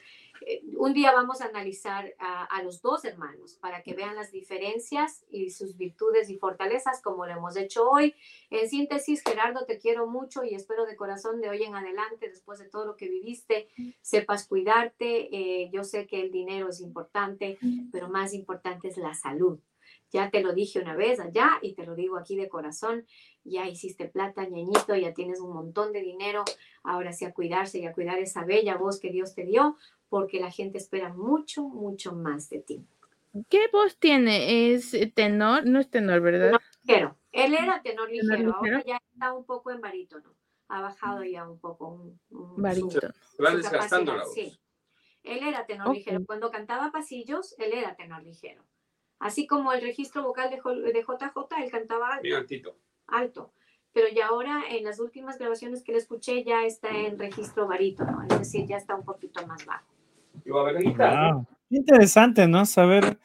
un día vamos a analizar a, los dos hermanos para que vean las diferencias y sus virtudes y fortalezas como lo hemos hecho hoy. En síntesis, Gerardo, te quiero mucho y espero de corazón de hoy en adelante, después de todo lo que viviste, sepas cuidarte. Eh, yo sé que el dinero es importante, pero más importante es la salud. Ya te lo dije una vez allá y te lo digo aquí de corazón. Ya hiciste plata, ñañito, ya tienes un montón de dinero. Ahora sí a cuidarse y a cuidar esa bella voz que Dios te dio, porque la gente espera mucho, mucho más de ti. ¿Qué voz tiene? ¿Es tenor? No es tenor, ¿verdad? No, ligero. Él era tenor ligero, ahora ya está un poco en barítono. Ha bajado ya un poco. Un, barítono. Se va desgastando la voz. Sí. Él era tenor ligero. Cuando cantaba pasillos, él era tenor ligero. Así como el registro vocal de, de JJ, él cantaba alto. altito. Alto. Pero ya ahora en las últimas grabaciones que le escuché ya está en registro barítono, es decir, ya está un poquito más bajo. Wow. Interesante, ¿no? Saber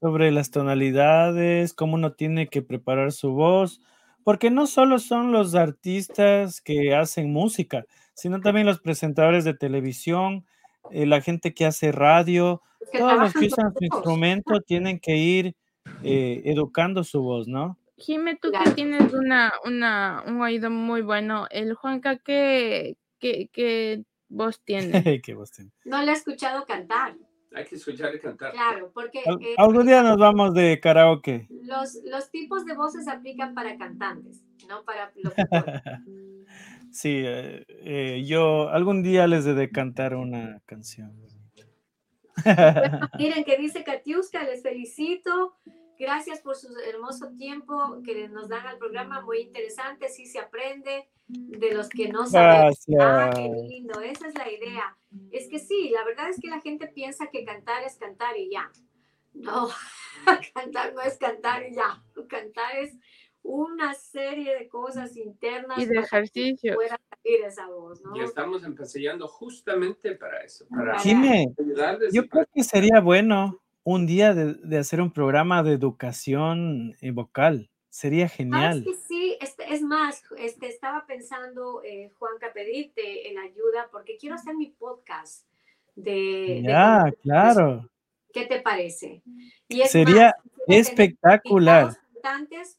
sobre las tonalidades, cómo uno tiene que preparar su voz, porque no solo son los artistas que hacen música, sino también los presentadores de televisión, eh, la gente que hace radio, todos los que usan su instrumento tienen que ir eh, educando su voz, ¿no? Jime, tú que tienes una, una, un oído muy bueno, el Juanca, ¿qué, qué, qué voz tiene? *laughs* ¿Qué voz tiene? No le he escuchado cantar. Hay que escucharle cantar. Claro, porque... Al, eh, algún día nos vamos de karaoke. Los, los tipos de voces aplican para cantantes, no para *laughs* sí, eh, eh, yo algún día les he de cantar una canción. miren que dice Katiuska, les felicito. Gracias por su hermoso tiempo que nos dan al programa, muy interesante, sí se aprende de los que no saben. Ah, qué lindo, esa es la idea. Es que sí, la verdad es que la gente piensa que cantar es cantar y ya. No, *laughs* cantar no es cantar y ya. Cantar es una serie de cosas internas y de ejercicio pueda salir esa voz, ¿no? Y estamos empezando justamente para eso. Para yo creo que sería bueno un día de, hacer un programa de educación eh, vocal. Sería genial. que sí, este, es más, este, estaba pensando, eh, Juanca, pedirte en ayuda porque quiero hacer mi podcast de... Ya, claro. ¿Qué te parece? Y Sería espectacular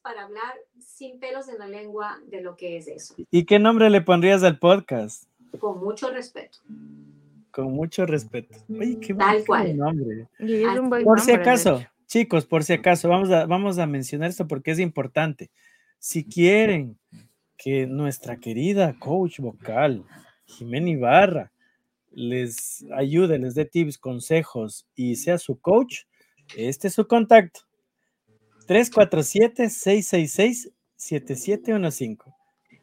para hablar sin pelos en la lengua de lo que es eso. ¿Y qué nombre le pondrías al podcast? Con mucho respeto. Con mucho respeto. Oye, qué Tal cual. nombre. por si acaso, chicos, por si acaso, vamos a, vamos a mencionar esto porque es importante. Si quieren que nuestra querida coach vocal, Jimena Ibarra, les ayude, les dé tips, consejos y sea su coach, este es su contacto. 347-666-7715.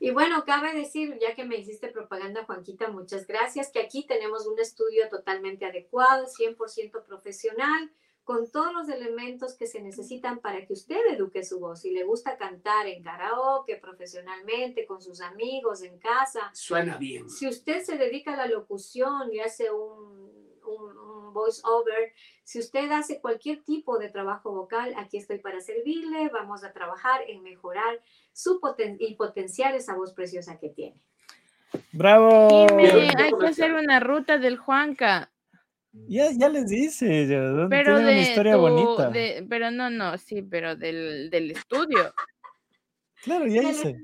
Y bueno, cabe decir, ya que me hiciste propaganda, Juanquita, muchas gracias, que aquí tenemos un estudio totalmente adecuado, 100% profesional, con todos los elementos que se necesitan para que usted eduque su voz. Si le gusta cantar en karaoke, profesionalmente, con sus amigos, en casa. Suena bien. Si usted se dedica a la locución y hace un, un voice over. Si usted hace cualquier tipo de trabajo vocal, aquí estoy para servirle. Vamos a trabajar en mejorar su poten y potenciar esa voz preciosa que tiene. ¡Bravo! hay que hacer una ruta del Juanca. Ya, ya les dice, pero de una historia bonita. pero no, no, sí, pero del, del estudio. Claro, ya hice.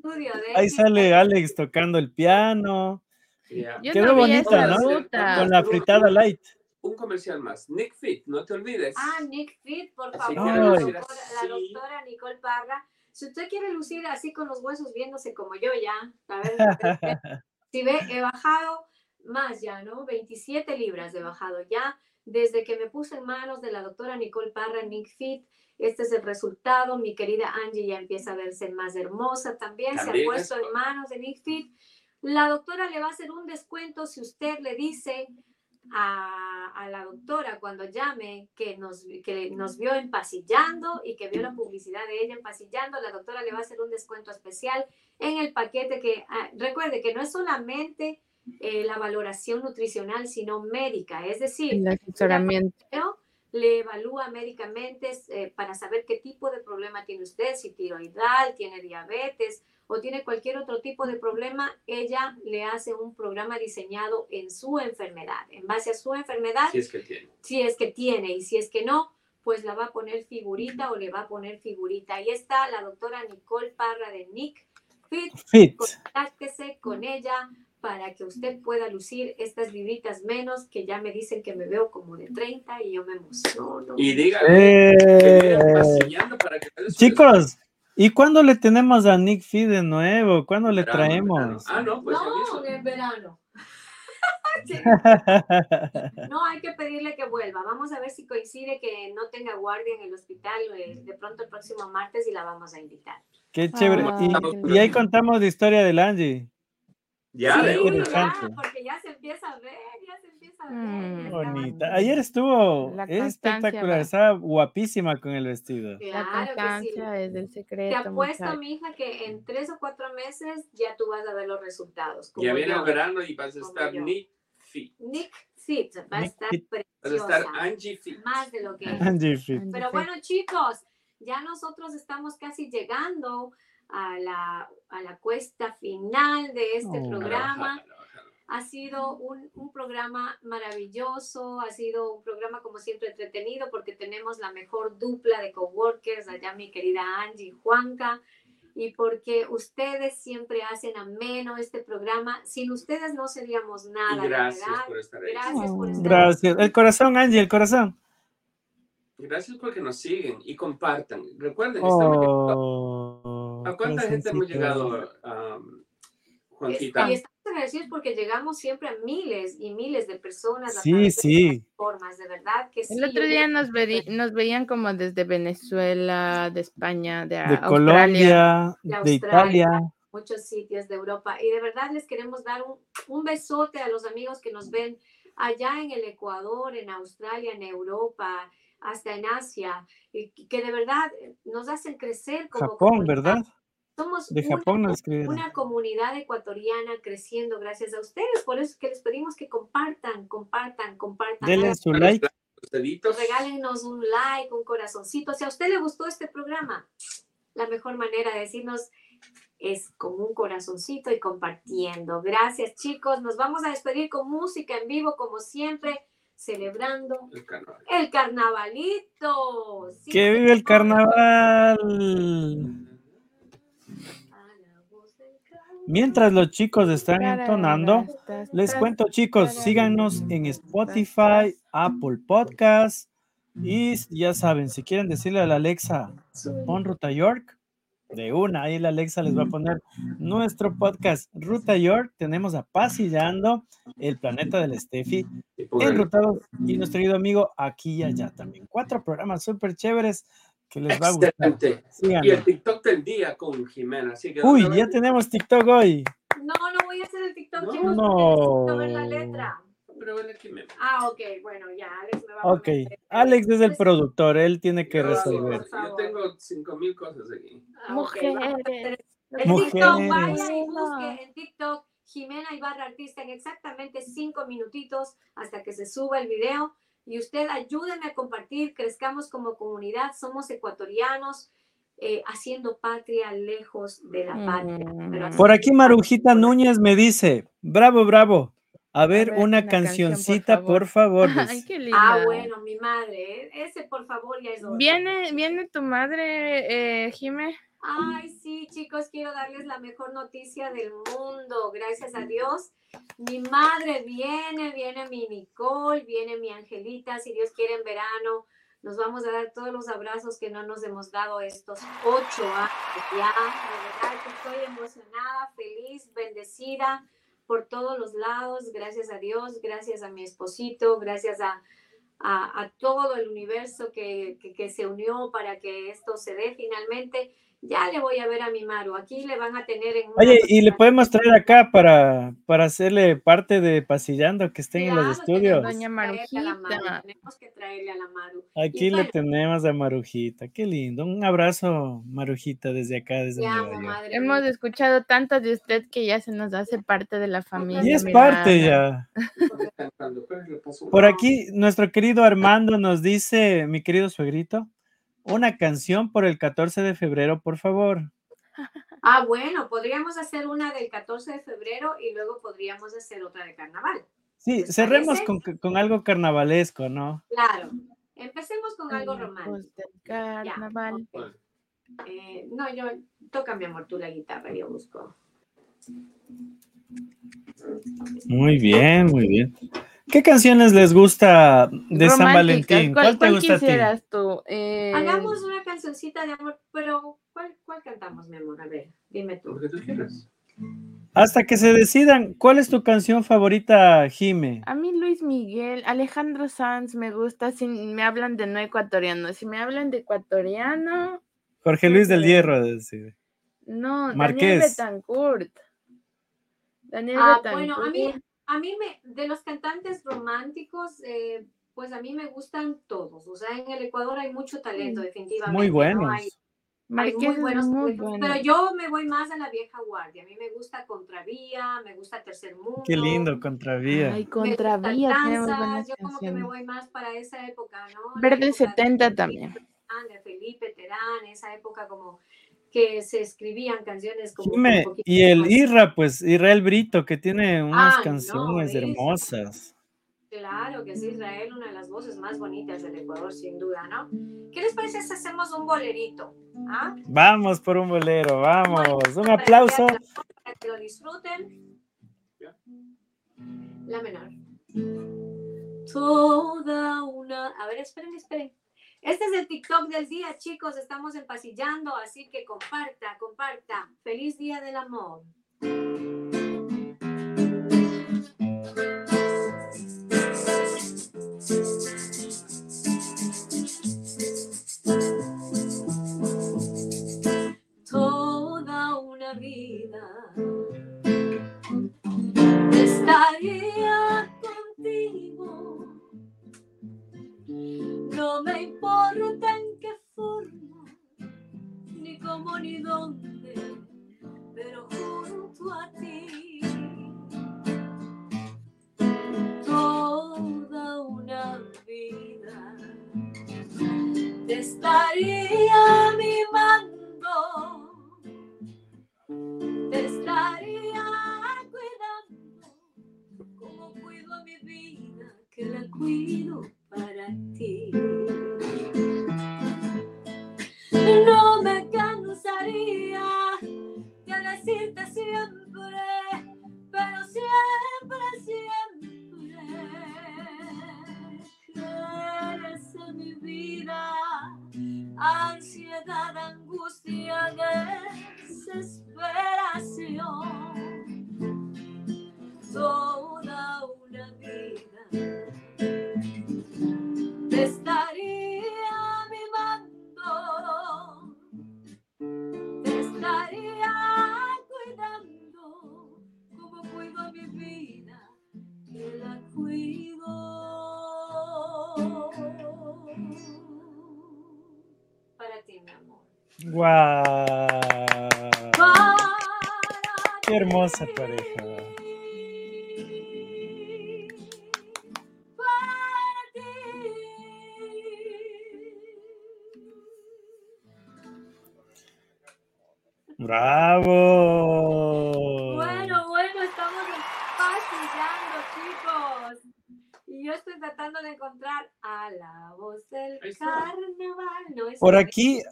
Ahí sale Alex tocando el piano. Quedó bonita, ¿no? Con la fritada light un comercial más. Nick Fit, no te olvides. Ah, Nick Fit, por favor. La doctora, Nicole Parra. Si usted quiere lucir así con los huesos viéndose como yo ya, a ver, *laughs* si ve, he bajado más ya, ¿no? 27 libras he bajado ya. Desde que me puse en manos de la doctora Nicole Parra, Nick Fit, este es el resultado. Mi querida Angie ya empieza a verse más hermosa también. se ha puesto en manos de Nick Fit. La doctora le va a hacer un descuento si usted le dice a, la doctora cuando llame que nos, que nos vio empasillando y que vio la publicidad de ella empasillando, la doctora le va a hacer un descuento especial en el paquete que, ah, recuerde que no es solamente eh, la valoración nutricional, sino médica, es decir, el asesoramiento. Le evalúa médicamente eh, para saber qué tipo de problema tiene usted, si tiroidal, tiene diabetes, o tiene cualquier otro tipo de problema, ella le hace un programa diseñado en su enfermedad, en base a su enfermedad. Si es que tiene. Si es que tiene y si es que no, pues la va a poner figurita o le va a poner figurita. Ahí está la doctora Nicole Parra de Nick Fit. Fit. Contáctese con ella para que usted pueda lucir estas libritas menos que ya me dicen que me veo como de 30 y yo me emociono. Y dígale eh, chicos, ¿Y cuándo le tenemos a Nick Fee de nuevo? ¿Cuándo le traemos? Ah, no, pues no, en verano. *laughs* no, hay que pedirle que vuelva. Vamos a ver si coincide que no tenga guardia en el hospital eh, de pronto el próximo martes y la vamos a invitar. Qué chévere. y, ahí contamos la historia del Angie. Ya, sí, ya, porque ya se empieza a ver, ya se empieza a ver. Mm, bonita. Ayer estuvo espectacular, estaba guapísima con el vestido. Claro la constancia es del secreto. Te apuesto, mi hija, que en tres o cuatro meses ya tú vas a ver los resultados. Ya viene el verano y vas a estar Nick Fit. Nick Fit, va a estar preciosa. Va a estar Angie Fit. Más de lo que *laughs* es. Angie Fit. Pero bueno, chicos, ya nosotros estamos casi llegando a la, a la cuesta final de este oh. programa. Ha sido un, un, programa maravilloso, ha sido un programa como siempre entretenido porque tenemos la mejor dupla de coworkers, allá mi querida Angie y Juanca, y porque ustedes siempre hacen ameno este programa. Sin ustedes no seríamos nada. gracias por estar ahí. Gracias por estar Gracias. El corazón, Angie, el corazón. Gracias porque nos siguen y compartan. Recuerden, oh. ¿A cuánta gente hemos llegado, um, Juanquita? Y agradecidos porque llegamos siempre a miles y miles de personas. sí, sí. Formas, de verdad que El otro día nos, nos, veían como desde Venezuela, de España, de, de Colombia, de, Italia. Muchos sitios de Europa. Y de verdad les queremos dar un, un besote a los amigos que nos ven allá en el Ecuador, en Australia, en Europa, hasta en Asia, y que de verdad nos hacen crecer como Japón, ¿verdad? Somos de Japón una, una, comunidad ecuatoriana creciendo gracias a ustedes. Por eso es que les pedimos que compartan, compartan, compartan. Denle su like. Regálenos un like, un corazoncito. Si a usted le gustó este programa, la mejor manera de decirnos es con un corazoncito y compartiendo. Gracias chicos. Nos vamos a despedir con música en vivo como siempre celebrando el, carnaval. el carnavalito. ¡Que vive el carnaval! Mientras los chicos están entonando, les cuento chicos, síganos en Spotify, Apple Podcast y ya saben, si quieren decirle a la Alexa, pon Ruta York, de una, ahí la Alexa les va a poner nuestro podcast Ruta York. Tenemos a Pasillando, el planeta del Steffi, enrutados y nuestro querido amigo aquí y allá también. Cuatro programas súper chéveres que les va a gustar. Y el TikTok del día con Jimena. Así que Uy, ya tenemos TikTok hoy. No, no voy a hacer el TikTok, no, chicos, no. necesito ver la letra. Pero bueno, Jimena. Ah, ok, bueno, ya, Alex me va a Ok, Alex es el productor, él tiene que resolver. Yo tengo cinco mil cosas aquí. Ah, Mujeres. En TikTok, vaya y busque en TikTok Jimena Ibarra Artista en exactamente cinco minutitos hasta que se suba el video y usted ayúdenme a compartir, crezcamos como comunidad, somos ecuatorianos, eh, haciendo patria lejos de la patria. Mm. Por aquí Marujita Núñez me dice, bravo, bravo. A ver, una, cancioncita, por favor. *laughs* Ay, qué linda. Ah, bueno, mi madre, ¿eh? ese por favor ya es otro. ¿Viene, viene tu madre, eh, Jime? Ay, sí, chicos, quiero darles la mejor noticia del mundo, gracias a Dios. Mi madre viene, viene mi Nicole, viene mi Angelita, si Dios quiere en verano. Nos vamos a dar todos los abrazos que no nos hemos dado estos ocho años ya. De verdad que estoy emocionada, feliz, bendecida por todos los lados. Gracias a Dios, gracias a mi esposito, gracias a, a, todo el universo que, que se unió para que esto se dé finalmente ya le voy a ver a mi Maru. Aquí le van a tener en. Oye, y le podemos traer acá para, para hacerle parte de Pasillando que estén en los estudios. Doña Marujita. Tenemos que traerle a la Maru. Aquí le tenemos a Marujita. Qué lindo. Un abrazo, Marujita, desde acá, desde Hemos escuchado tanto de usted que ya se nos hace parte de la familia. Y es parte ya. *laughs* Por aquí, nuestro querido Armando nos dice, mi querido suegrito una canción por el 14 de febrero, por favor. Ah, bueno, podríamos hacer una del 14 de febrero y luego podríamos hacer otra de carnaval. Sí, cerremos con, algo carnavalesco, ¿no? Claro. Empecemos con algo romántico. Carnaval. Eh, no, yo, toca mi amor tú la guitarra, yo busco. Muy bien, muy bien. ¿Qué canciones les gusta de San Valentín? ¿Cuál, te gusta quisieras tú? Eh... Hagamos una cancioncita de amor, pero ¿cuál, ¿cuál, cantamos, mi amor? A ver, dime tú. Lo que tú quieras. Hasta que se decidan, ¿cuál es tu canción favorita, Jime? A mí Luis Miguel, Alejandro Sanz me gusta, si me hablan de no ecuatoriano, si me hablan de ecuatoriano... Jorge Luis del Hierro, decir. No, Marqués. Daniel Betancourt. Daniel ah, Bueno, a mí, a mí me, de los cantantes románticos, eh, pues a mí me gustan todos. O sea, en el Ecuador hay mucho talento, definitivamente. Muy buenos. Hay, muy buenos, pero yo me voy más a la vieja guardia. A mí me gusta Contravía, me gusta Tercer Mundo. Qué lindo, Contravía. Ay, Contravía. yo como que me voy más para esa época, ¿no? Verde 70 también. De Felipe Terán, esa época como que se escribían canciones como... y el Irra, pues Israel Brito, que tiene unas canciones hermosas. Claro que es Israel, una de las voces más bonitas del Ecuador, sin duda, ¿no? ¿Qué les parece si hacemos un bolerito? ¿Ah? Vamos por un bolero, vamos. un aplauso. Para que lo disfruten. La menor. Toda una... A ver, esperen, esperen. Este es el TikTok del día, chicos. Estamos empasillando, así que comparta, comparta. Feliz Día del Amor. Toda una vida estaría No me importa en qué forma, ni cómo ni dónde, pero junto a ti. Toda una vida te estaría mimando, te estaría cuidando, como cuido a mi vida, que la cuido para ti.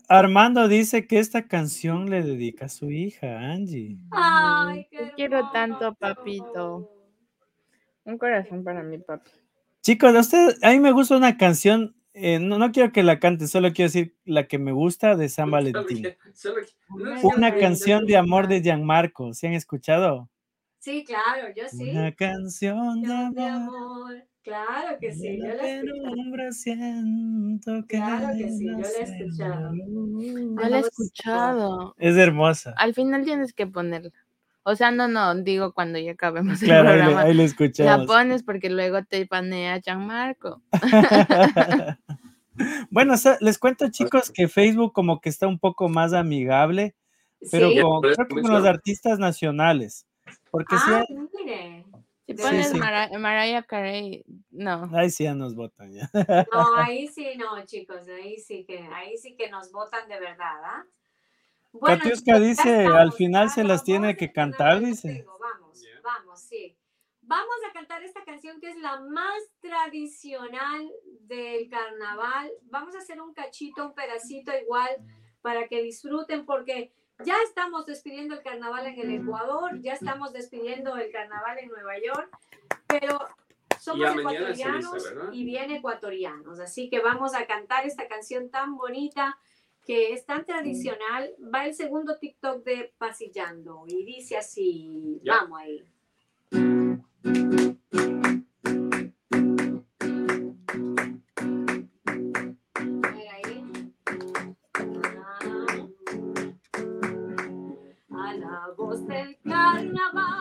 Armando dice que esta canción le dedica a su hija, Angie. Ay, qué Te quiero tanto, papito. Un corazón para mi papi. Chicos, a usted, a mí me gusta una canción, eh, no, no quiero que la cante, solo quiero decir la que me gusta de San Valentín. Una canción de amor de Gianmarco, ¿se han escuchado? Sí, claro, yo sí. Una canción de amor. Claro que sí, yo la he siento que Claro que sí, yo la he se escuchado. Yo la he escuchado. Es hermosa. Al final tienes que ponerla. O sea, no, no, digo cuando ya acabemos el Claro, ahí, programa. ahí lo La escuchamos. pones porque luego te panea Gianmarco. *laughs* bueno, o sea, les cuento, chicos, que Facebook como que está un poco más amigable, pero Sí. con, creo que con los artistas nacionales. Porque sí, Ah, hay- mire. Si Sí, pones sí. Mara- Mariah Carey, no. ahí sí ya nos votan ya. No, *laughs* ahí sí no, chicos, ahí sí que, ahí sí que nos votan de verdad, ¿ah? Katiuska chicos, ya dice, estamos, al final se las tiene que cantar, dice. Vamos, vamos, sí. Vamos a cantar esta canción que es la más tradicional del carnaval. Vamos a hacer un cachito, un pedacito igual para que disfruten porque ya estamos despidiendo el carnaval en el Ecuador, ya estamos despidiendo el carnaval en Nueva York, pero somos ecuatorianos y bien ecuatorianos, así que vamos a cantar esta canción tan bonita que es tan tradicional. Va el segundo TikTok de Pasillando y dice así, Ya. vamos ahí. Carnaval,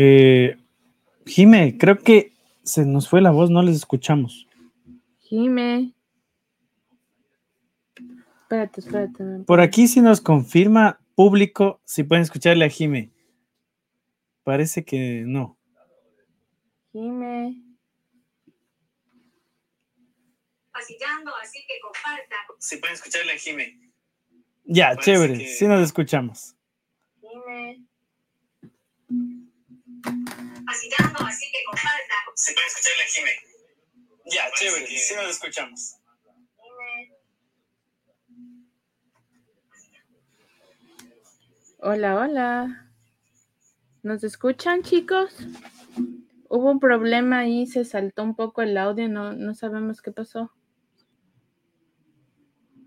Eh, Jime, creo que se nos fue la voz, no les escuchamos. Jime. Espérate, espérate. Por aquí sí nos confirma público si pueden escucharle a Jime. Parece que no. Jime. pasillando, así que comparta. Si pueden escucharle a Jime. Ya, chévere, sí nos escuchamos. Jime. Pasillando, así que comparta. Si pueden escucharle a Jime. Ya, chévere, sí nos escuchamos. Hola, hola. ¿Nos escuchan, chicos? Hubo un problema ahí, se saltó un poco el audio, no, no sabemos qué pasó.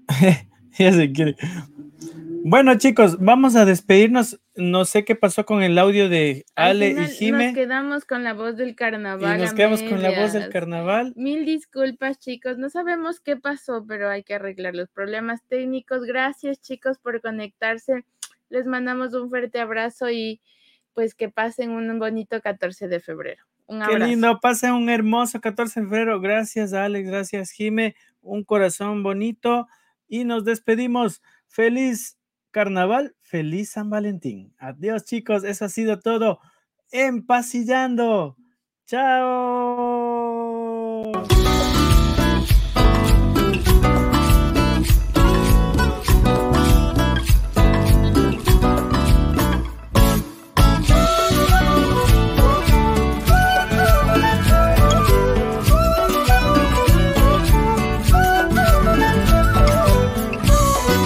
*laughs* ya se quiere. Bueno, chicos, vamos a despedirnos. No sé qué pasó con el audio de Ale y Jime. Nos quedamos con la voz del carnaval. Y nos quedamos con la voz del carnaval. Mil disculpas, chicos. No sabemos qué pasó, pero hay que arreglar los problemas técnicos. Gracias, chicos, por conectarse. Les mandamos un fuerte abrazo y pues que pasen un bonito 14 de febrero. Un Qué lindo, pasen un hermoso 14 de febrero. Gracias, Alex. Gracias, Jime. Un corazón bonito. Y nos despedimos. Feliz carnaval, feliz San Valentín. Adiós chicos, eso ha sido todo. Empasillando. Chao.